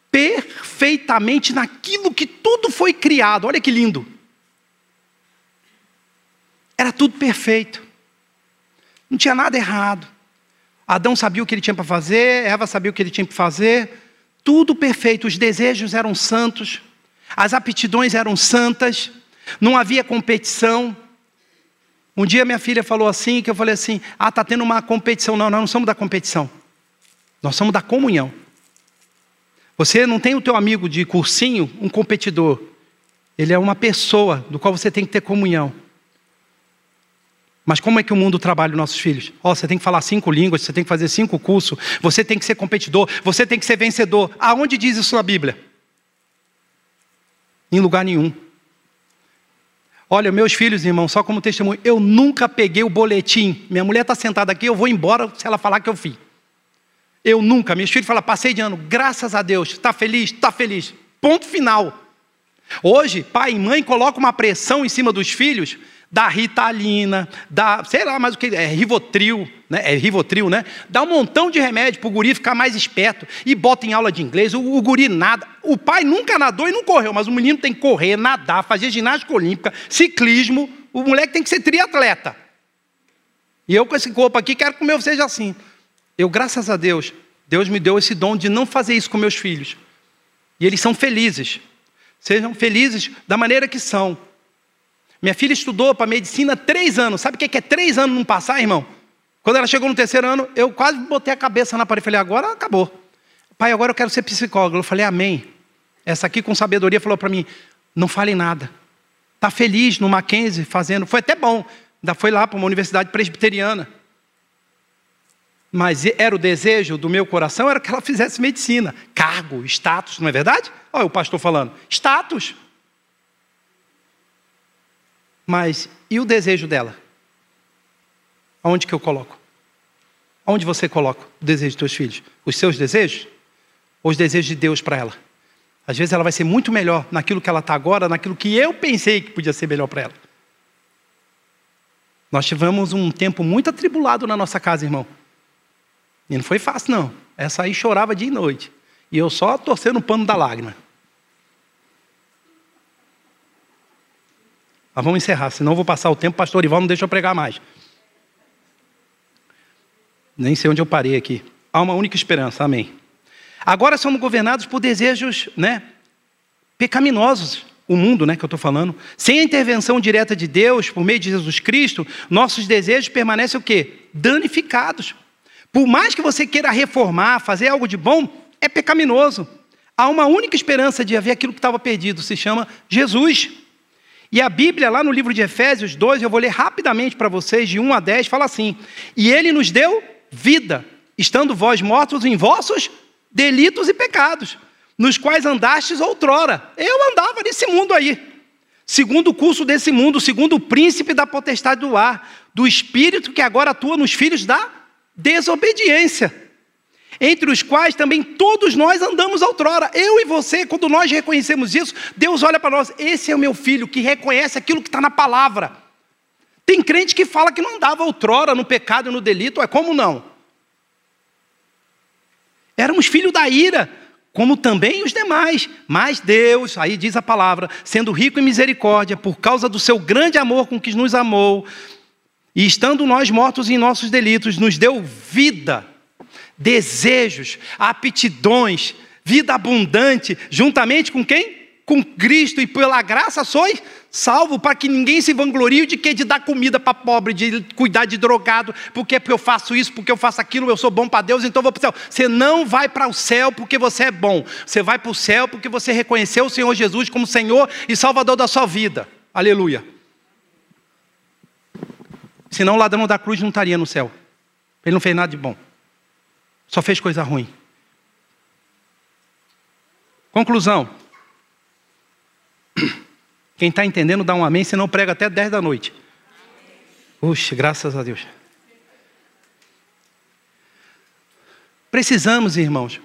perfeitamente naquilo que tudo foi criado. Olha que lindo. Era tudo perfeito. Não tinha nada errado. Adão sabia o que ele tinha para fazer, Eva sabia o que ele tinha para fazer. Tudo perfeito. Os desejos eram santos, as aptidões eram santas, não havia competição. Um dia minha filha falou assim, que eu falei assim, ah, está tendo uma competição. Não, nós não somos da competição. Nós somos da comunhão. Você não tem o teu amigo de cursinho, um competidor. Ele é uma pessoa do qual você tem que ter comunhão. Mas como é que o mundo trabalha os nossos filhos? Oh, você tem que falar cinco línguas, você tem que fazer cinco cursos, você tem que ser competidor, você tem que ser vencedor. Aonde diz isso na Bíblia? Em lugar nenhum. Olha, meus filhos, irmão, só como testemunho, eu nunca peguei o boletim. Minha mulher está sentada aqui, eu vou embora se ela falar que eu fiz. Eu nunca. Meus filhos falam, passei de ano, graças a Deus. Está feliz? Está feliz. Ponto final. Hoje, pai e mãe colocam uma pressão em cima dos filhos da Ritalina, da, sei lá mais o que, é Rivotril, né? É Rivotril, né? Dá um montão de remédio para o guri ficar mais esperto e bota em aula de inglês. O, o, guri nada. O pai nunca nadou e não correu, mas o menino tem que correr, nadar, fazer ginástica olímpica, ciclismo. O moleque tem que ser triatleta. E eu com esse corpo aqui quero que o meu seja assim. Eu, graças a Deus, Deus me deu esse dom de não fazer isso com meus filhos. E eles são felizes. Sejam felizes da maneira que são. Minha filha estudou para medicina três anos. Sabe o que é três anos não passar, irmão? Quando ela chegou no terceiro ano, eu quase botei a cabeça na parede. Falei, agora acabou. Pai, agora eu quero ser psicólogo. Eu falei, amém. Essa aqui com sabedoria falou para mim, não fale nada. Está feliz no Mackenzie fazendo. Foi até bom. Ainda foi lá para uma universidade presbiteriana. Mas era o desejo do meu coração, era que ela fizesse medicina. Cargo, status, não é verdade? Olha o pastor falando. Status. Mas e o desejo dela? Aonde que eu coloco? Aonde você coloca o desejo dos teus filhos? Os seus desejos? Ou os desejos de Deus para ela? Às vezes ela vai ser muito melhor naquilo que ela está agora, naquilo que eu pensei que podia ser melhor para ela. Nós tivemos um tempo muito atribulado na nossa casa, irmão. E não foi fácil, não. Essa aí chorava dia e noite. E eu só torcendo o pano da lágrima. Mas vamos encerrar, senão eu vou passar o tempo, pastor Ival não deixa eu pregar mais. Nem sei onde eu parei aqui. Há uma única esperança, amém. Agora somos governados por desejos, né, pecaminosos, o mundo, né, que eu estou falando. Sem a intervenção direta de Deus, por meio de Jesus Cristo, nossos desejos permanecem o quê? Danificados. Por mais que você queira reformar, fazer algo de bom, é pecaminoso. Há uma única esperança de haver aquilo que estava perdido, se chama Jesus. E a Bíblia, lá no livro de Efésios 2, eu vou ler rapidamente para vocês, de 1 a 10, fala assim: E ele nos deu vida, estando vós mortos em vossos delitos e pecados, nos quais andastes outrora. Eu andava nesse mundo aí, segundo o curso desse mundo, segundo o príncipe da potestade do ar, do espírito que agora atua nos filhos da desobediência, entre os quais também todos nós andamos outrora. Eu e você, quando nós reconhecemos isso, Deus olha para nós: esse é o meu filho que reconhece aquilo que está na palavra. Tem crente que fala que não andava outrora no pecado e no delito, é como não? Éramos filhos da ira, como também os demais. Mas Deus, aí diz a palavra, sendo rico em misericórdia, por causa do seu grande amor com que nos amou, e estando nós mortos em nossos delitos, nos deu vida, desejos, aptidões, vida abundante, juntamente com quem? Com Cristo, e pela graça sois salvo para que ninguém se vanglorie de que de dar comida para pobre, de cuidar de drogado, porque eu faço isso, porque eu faço aquilo, eu sou bom para Deus, então vou para o céu. Você não vai para o céu porque você é bom. Você vai para o céu porque você reconheceu o Senhor Jesus como Senhor e Salvador da sua vida. Aleluia. Senão o ladrão da cruz não estaria no céu. Ele não fez nada de bom. Só fez coisa ruim. Conclusão. Quem está entendendo, dá um amém, senão prega até 10 da noite. Puxa, graças a Deus. Precisamos, irmãos,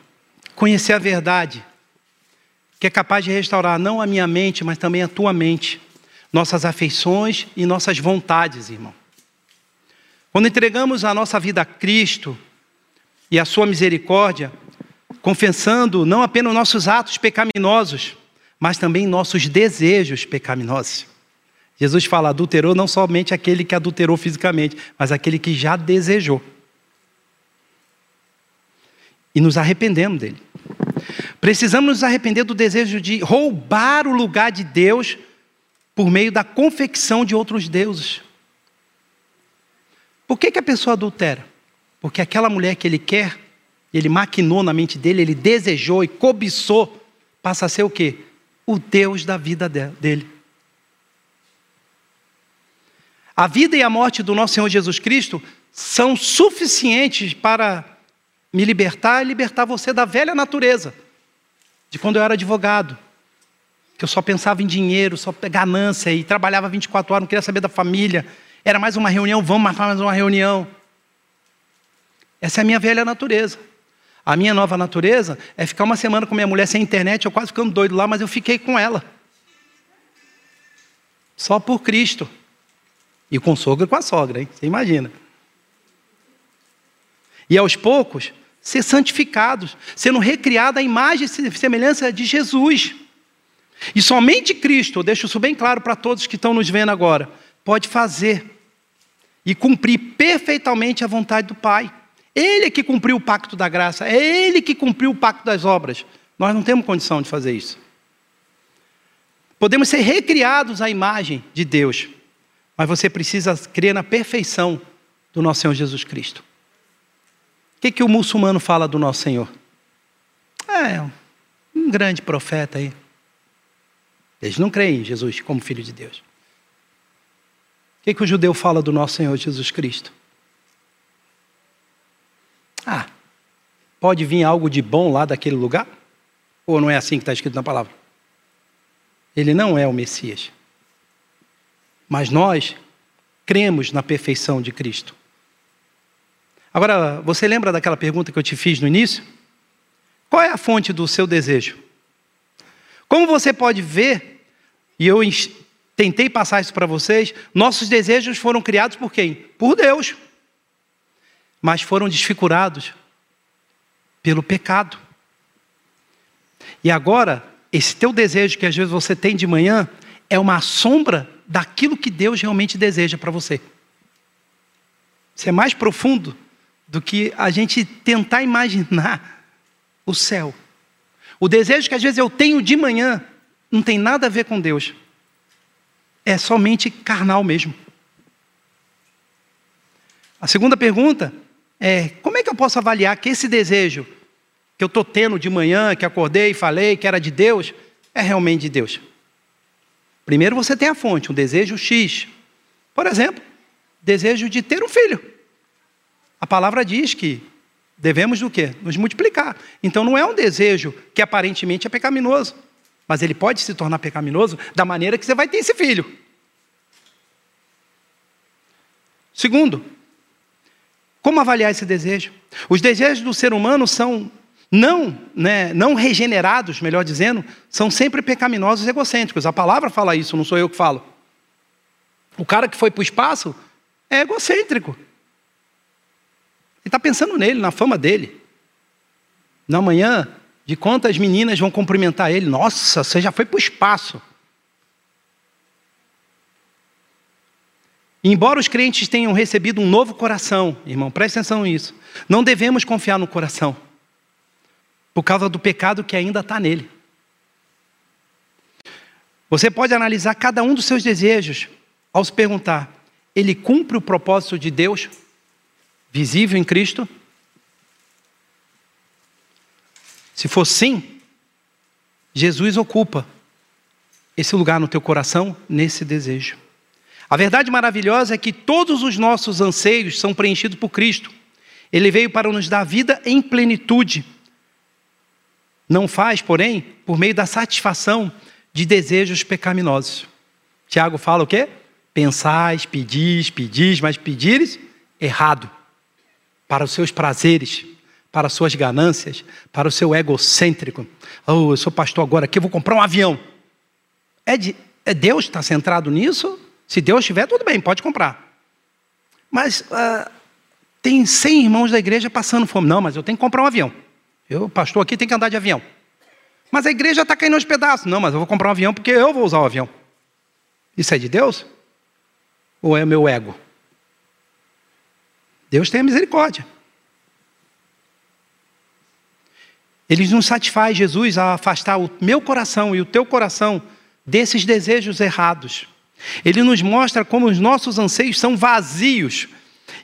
conhecer a verdade, que é capaz de restaurar não a minha mente, mas também a tua mente, nossas afeições e nossas vontades, irmão. Quando entregamos a nossa vida a Cristo e a Sua misericórdia, confessando não apenas nossos atos pecaminosos, mas também nossos desejos pecaminosos. Jesus fala: adulterou não somente aquele que adulterou fisicamente, mas aquele que já desejou. E nos arrependemos dele. Precisamos nos arrepender do desejo de roubar o lugar de Deus por meio da confecção de outros deuses. Por que, que a pessoa adultera? Porque aquela mulher que ele quer, ele maquinou na mente dele, ele desejou e cobiçou, passa a ser o quê? o Deus da vida dele. A vida e a morte do nosso Senhor Jesus Cristo são suficientes para me libertar e libertar você da velha natureza, de quando eu era advogado, que eu só pensava em dinheiro, só ganância e trabalhava 24 horas, não queria saber da família. Era mais uma reunião, vamos mais uma reunião. Essa é a minha velha natureza. A minha nova natureza é ficar uma semana com minha mulher sem internet, eu quase ficando doido lá, mas eu fiquei com ela. Só por Cristo. E com o sogro e com a sogra, hein? Você imagina. E aos poucos, ser santificados, sendo recriada a imagem e semelhança de Jesus. E somente Cristo, eu deixo isso bem claro para todos que estão nos vendo agora, pode fazer e cumprir perfeitamente a vontade do Pai. Ele é que cumpriu o pacto da graça, é Ele que cumpriu o pacto das obras. Nós não temos condição de fazer isso. Podemos ser recriados à imagem de Deus, mas você precisa crer na perfeição do nosso Senhor Jesus Cristo. O que, que o muçulmano fala do nosso Senhor? É, um grande profeta aí. Eles não creem em Jesus como Filho de Deus. O que, que o judeu fala do nosso Senhor Jesus Cristo? Ah, pode vir algo de bom lá daquele lugar? Ou não é assim que está escrito na palavra? Ele não é o Messias. Mas nós cremos na perfeição de Cristo. Agora, você lembra daquela pergunta que eu te fiz no início? Qual é a fonte do seu desejo? Como você pode ver, e eu tentei passar isso para vocês, nossos desejos foram criados por quem? Por Deus mas foram desfigurados pelo pecado. E agora, esse teu desejo que às vezes você tem de manhã é uma sombra daquilo que Deus realmente deseja para você. Isso é mais profundo do que a gente tentar imaginar o céu. O desejo que às vezes eu tenho de manhã não tem nada a ver com Deus. É somente carnal mesmo. A segunda pergunta é, como é que eu posso avaliar que esse desejo que eu estou tendo de manhã, que acordei e falei que era de Deus, é realmente de Deus? Primeiro você tem a fonte, um desejo X. Por exemplo, desejo de ter um filho. A palavra diz que devemos do quê? Nos multiplicar. Então não é um desejo que aparentemente é pecaminoso. mas ele pode se tornar pecaminoso da maneira que você vai ter esse filho. Segundo, como avaliar esse desejo? Os desejos do ser humano são não, né, não regenerados, melhor dizendo, são sempre pecaminosos e egocêntricos. A palavra fala isso, não sou eu que falo. O cara que foi para o espaço é egocêntrico. Ele está pensando nele, na fama dele. Na manhã, de quantas meninas vão cumprimentar ele. Nossa, você já foi para o espaço. Embora os crentes tenham recebido um novo coração, irmão, preste atenção nisso. Não devemos confiar no coração, por causa do pecado que ainda está nele. Você pode analisar cada um dos seus desejos ao se perguntar: ele cumpre o propósito de Deus, visível em Cristo? Se for sim, Jesus ocupa esse lugar no teu coração, nesse desejo. A verdade maravilhosa é que todos os nossos anseios são preenchidos por Cristo. Ele veio para nos dar vida em plenitude. Não faz, porém, por meio da satisfação de desejos pecaminosos. Tiago fala o quê? Pensais, pedis, pedis, mas pedires errado. Para os seus prazeres, para as suas ganâncias, para o seu egocêntrico. Oh, eu sou pastor agora aqui, eu vou comprar um avião. É, de, é Deus que está centrado nisso? Se Deus tiver, tudo bem, pode comprar. Mas uh, tem 100 irmãos da igreja passando fome. Não, mas eu tenho que comprar um avião. Eu, pastor aqui, tenho que andar de avião. Mas a igreja está caindo aos pedaços. Não, mas eu vou comprar um avião porque eu vou usar o avião. Isso é de Deus? Ou é meu ego? Deus tem a misericórdia. Ele nos satisfaz, Jesus, a afastar o meu coração e o teu coração desses desejos errados. Ele nos mostra como os nossos anseios são vazios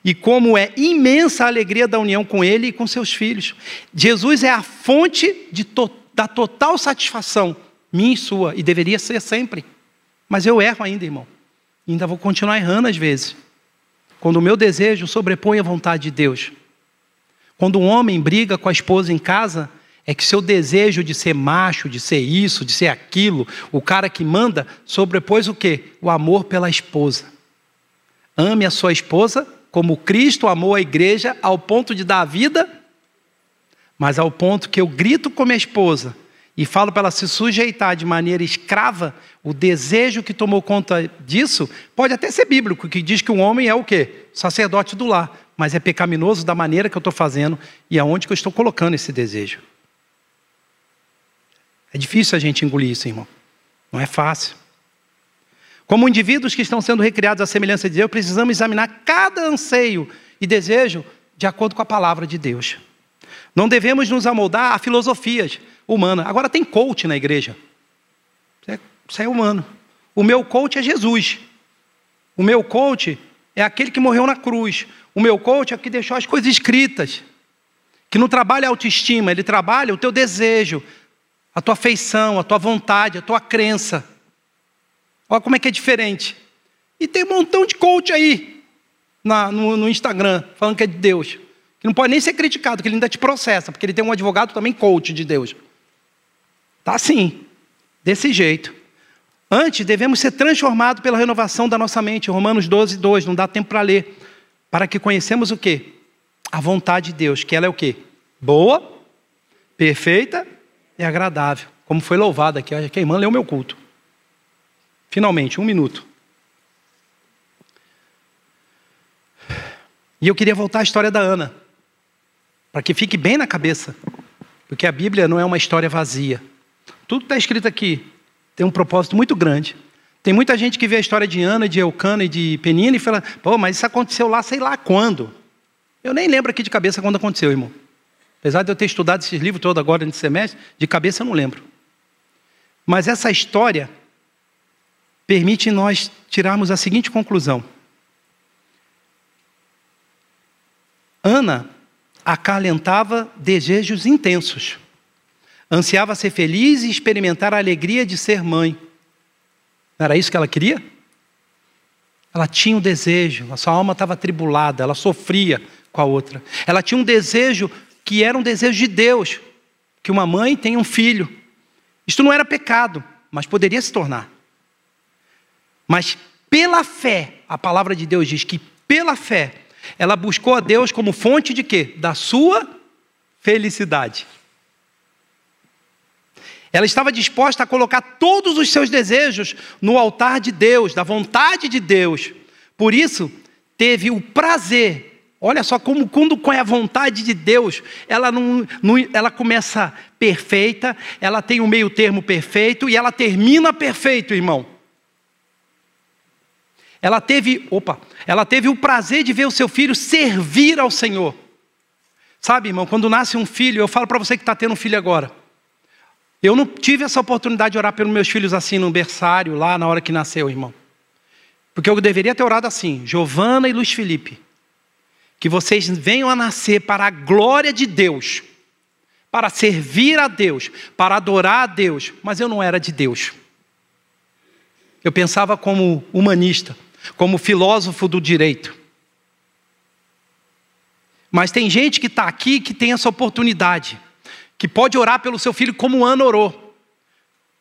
e como é imensa a alegria da união com Ele e com seus filhos. Jesus é a fonte to da total satisfação, minha e sua, e deveria ser sempre. Mas eu erro ainda, irmão. Ainda vou continuar errando às vezes. Quando o meu desejo sobrepõe a vontade de Deus. Quando um homem briga com a esposa em casa, é que seu desejo de ser macho, de ser isso, de ser aquilo, o cara que manda, sobrepôs o quê? O amor pela esposa. Ame a sua esposa como Cristo amou a igreja ao ponto de dar a vida, mas ao ponto que eu grito com minha esposa e falo para ela se sujeitar de maneira escrava, o desejo que tomou conta disso pode até ser bíblico, que diz que um homem é o quê? Sacerdote do lar, mas é pecaminoso da maneira que eu estou fazendo e aonde que eu estou colocando esse desejo. É difícil a gente engolir isso, irmão. Não é fácil. Como indivíduos que estão sendo recriados à semelhança de Deus, precisamos examinar cada anseio e desejo de acordo com a palavra de Deus. Não devemos nos amoldar a filosofias humanas. Agora tem coach na igreja. Isso é humano. O meu coach é Jesus. O meu coach é aquele que morreu na cruz. O meu coach é o que deixou as coisas escritas. Que não trabalha a autoestima, ele trabalha o teu desejo, a tua afeição, a tua vontade, a tua crença. Olha como é que é diferente. E tem um montão de coach aí na, no, no, Instagram, falando que é de Deus. Que não pode nem ser criticado, que ele ainda te processa, porque ele tem um advogado também coach de Deus. Tá assim, desse jeito. Antes, devemos ser transformados pela renovação da nossa mente. Romanos 12, 2, não dá tempo para ler. Para que conhecemos o quê? A vontade de Deus, que ela é o quê? Boa, perfeita é agradável. Como foi louvado aqui, a irmã leu meu culto. Finalmente, um minuto. E eu queria voltar à história da Ana, para que fique bem na cabeça, porque a Bíblia não é uma história vazia. Tudo que está escrito aqui tem um propósito muito grande. Tem muita gente que vê a história de Ana, de Eucana e de Penina e fala, pô, mas isso aconteceu lá sei lá quando. Eu nem lembro aqui de cabeça quando aconteceu, irmão. Apesar de eu ter estudado esses livros todos agora nesse semestre, de cabeça eu não lembro. Mas essa história permite nós tirarmos a seguinte conclusão. Ana acalentava desejos intensos. Ansiava ser feliz e experimentar a alegria de ser mãe. Não era isso que ela queria? Ela tinha um desejo, a sua alma estava atribulada, ela sofria com a outra. Ela tinha um desejo que era um desejo de Deus, que uma mãe tenha um filho. Isto não era pecado, mas poderia se tornar. Mas pela fé, a palavra de Deus diz que pela fé, ela buscou a Deus como fonte de quê? Da sua felicidade. Ela estava disposta a colocar todos os seus desejos no altar de Deus, da vontade de Deus. Por isso, teve o prazer. Olha só como quando com a vontade de Deus, ela não, não, ela começa perfeita, ela tem um meio termo perfeito e ela termina perfeito, irmão. Ela teve, opa, ela teve o prazer de ver o seu filho servir ao Senhor. Sabe, irmão, quando nasce um filho, eu falo para você que está tendo um filho agora. Eu não tive essa oportunidade de orar pelos meus filhos assim no berçário, lá na hora que nasceu, irmão. Porque eu deveria ter orado assim, Giovana e Luiz Felipe. Que vocês venham a nascer para a glória de Deus, para servir a Deus, para adorar a Deus, mas eu não era de Deus. Eu pensava como humanista como filósofo do direito. Mas tem gente que está aqui que tem essa oportunidade, que pode orar pelo seu filho como Ana orou.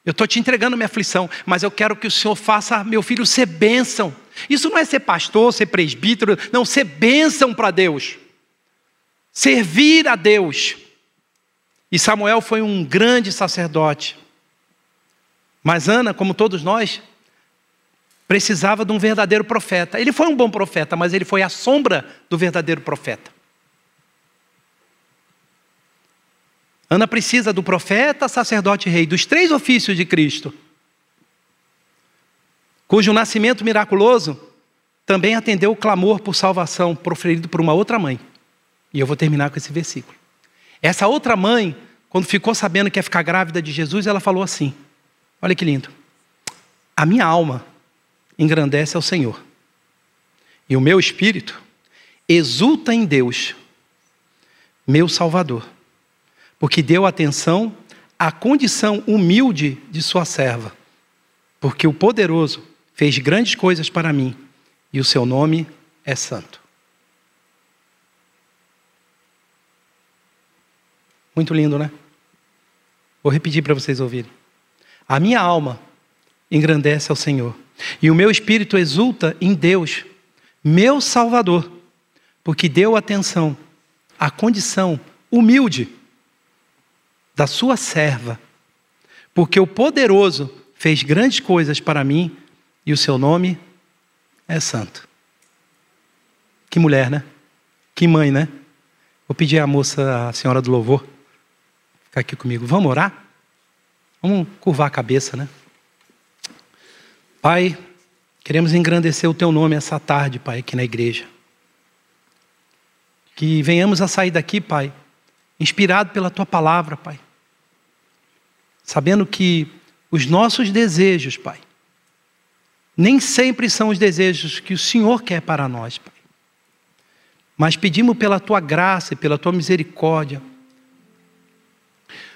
Eu estou te entregando minha aflição, mas eu quero que o Senhor faça meu filho ser bênção. Isso não é ser pastor, ser presbítero, não, ser bênção para Deus. Servir a Deus. E Samuel foi um grande sacerdote. Mas Ana, como todos nós, precisava de um verdadeiro profeta. Ele foi um bom profeta, mas ele foi a sombra do verdadeiro profeta. Ana precisa do profeta, sacerdote e rei, dos três ofícios de Cristo, cujo nascimento miraculoso também atendeu o clamor por salvação proferido por uma outra mãe. E eu vou terminar com esse versículo. Essa outra mãe, quando ficou sabendo que ia ficar grávida de Jesus, ela falou assim: Olha que lindo. A minha alma engrandece ao Senhor. E o meu espírito exulta em Deus, meu Salvador, porque deu atenção à condição humilde de sua serva, porque o poderoso fez grandes coisas para mim e o seu nome é santo. Muito lindo, né? Vou repetir para vocês ouvirem. A minha alma engrandece ao Senhor e o meu espírito exulta em Deus, meu Salvador, porque deu atenção à condição humilde da sua serva, porque o poderoso fez grandes coisas para mim e o seu nome é santo. Que mulher, né? Que mãe, né? Vou pedir à moça, a senhora do louvor, ficar aqui comigo. Vamos orar? Vamos curvar a cabeça, né? Pai, queremos engrandecer o Teu nome essa tarde, Pai, aqui na igreja. Que venhamos a sair daqui, Pai, inspirado pela Tua palavra, Pai. Sabendo que os nossos desejos, Pai, nem sempre são os desejos que o Senhor quer para nós, Pai. Mas pedimos pela Tua graça e pela Tua misericórdia,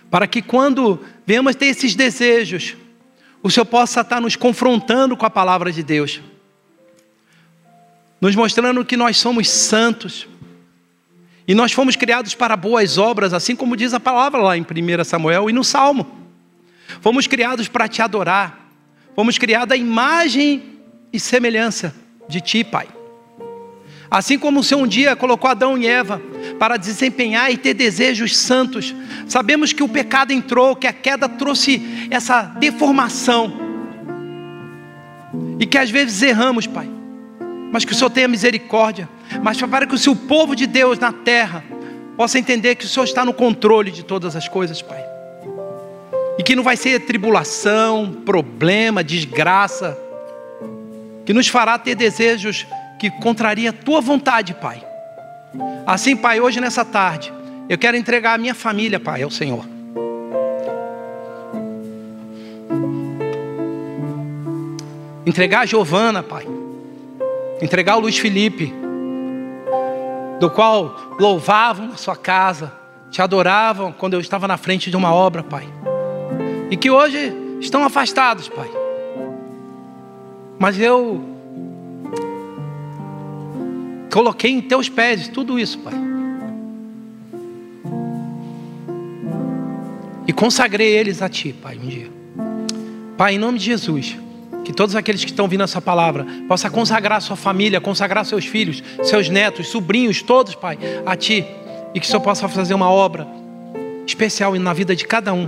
para que quando venhamos ter esses desejos, o Senhor possa estar nos confrontando com a palavra de Deus, nos mostrando que nós somos santos e nós fomos criados para boas obras, assim como diz a palavra lá em 1 Samuel e no Salmo. Fomos criados para te adorar, fomos criados à imagem e semelhança de ti, Pai. Assim como o Senhor um dia colocou Adão e Eva para desempenhar e ter desejos santos, sabemos que o pecado entrou, que a queda trouxe essa deformação. E que às vezes erramos, Pai. Mas que o Senhor tenha misericórdia. Mas para que o seu povo de Deus na terra possa entender que o Senhor está no controle de todas as coisas, Pai. E que não vai ser tribulação, problema, desgraça, que nos fará ter desejos que contraria a tua vontade, Pai. Assim, Pai, hoje nessa tarde, eu quero entregar a minha família, Pai, ao Senhor. Entregar a Giovana, Pai. Entregar o Luiz Felipe, do qual louvavam na sua casa, te adoravam quando eu estava na frente de uma obra, Pai. E que hoje estão afastados, Pai. Mas eu Coloquei em teus pés tudo isso, Pai. e consagrei eles a Ti, Pai, um dia. Pai, em nome de Jesus, que todos aqueles que estão ouvindo essa palavra possam consagrar sua família, consagrar seus filhos, seus netos, sobrinhos, todos, Pai, a Ti. E que o Senhor possa fazer uma obra especial na vida de cada um,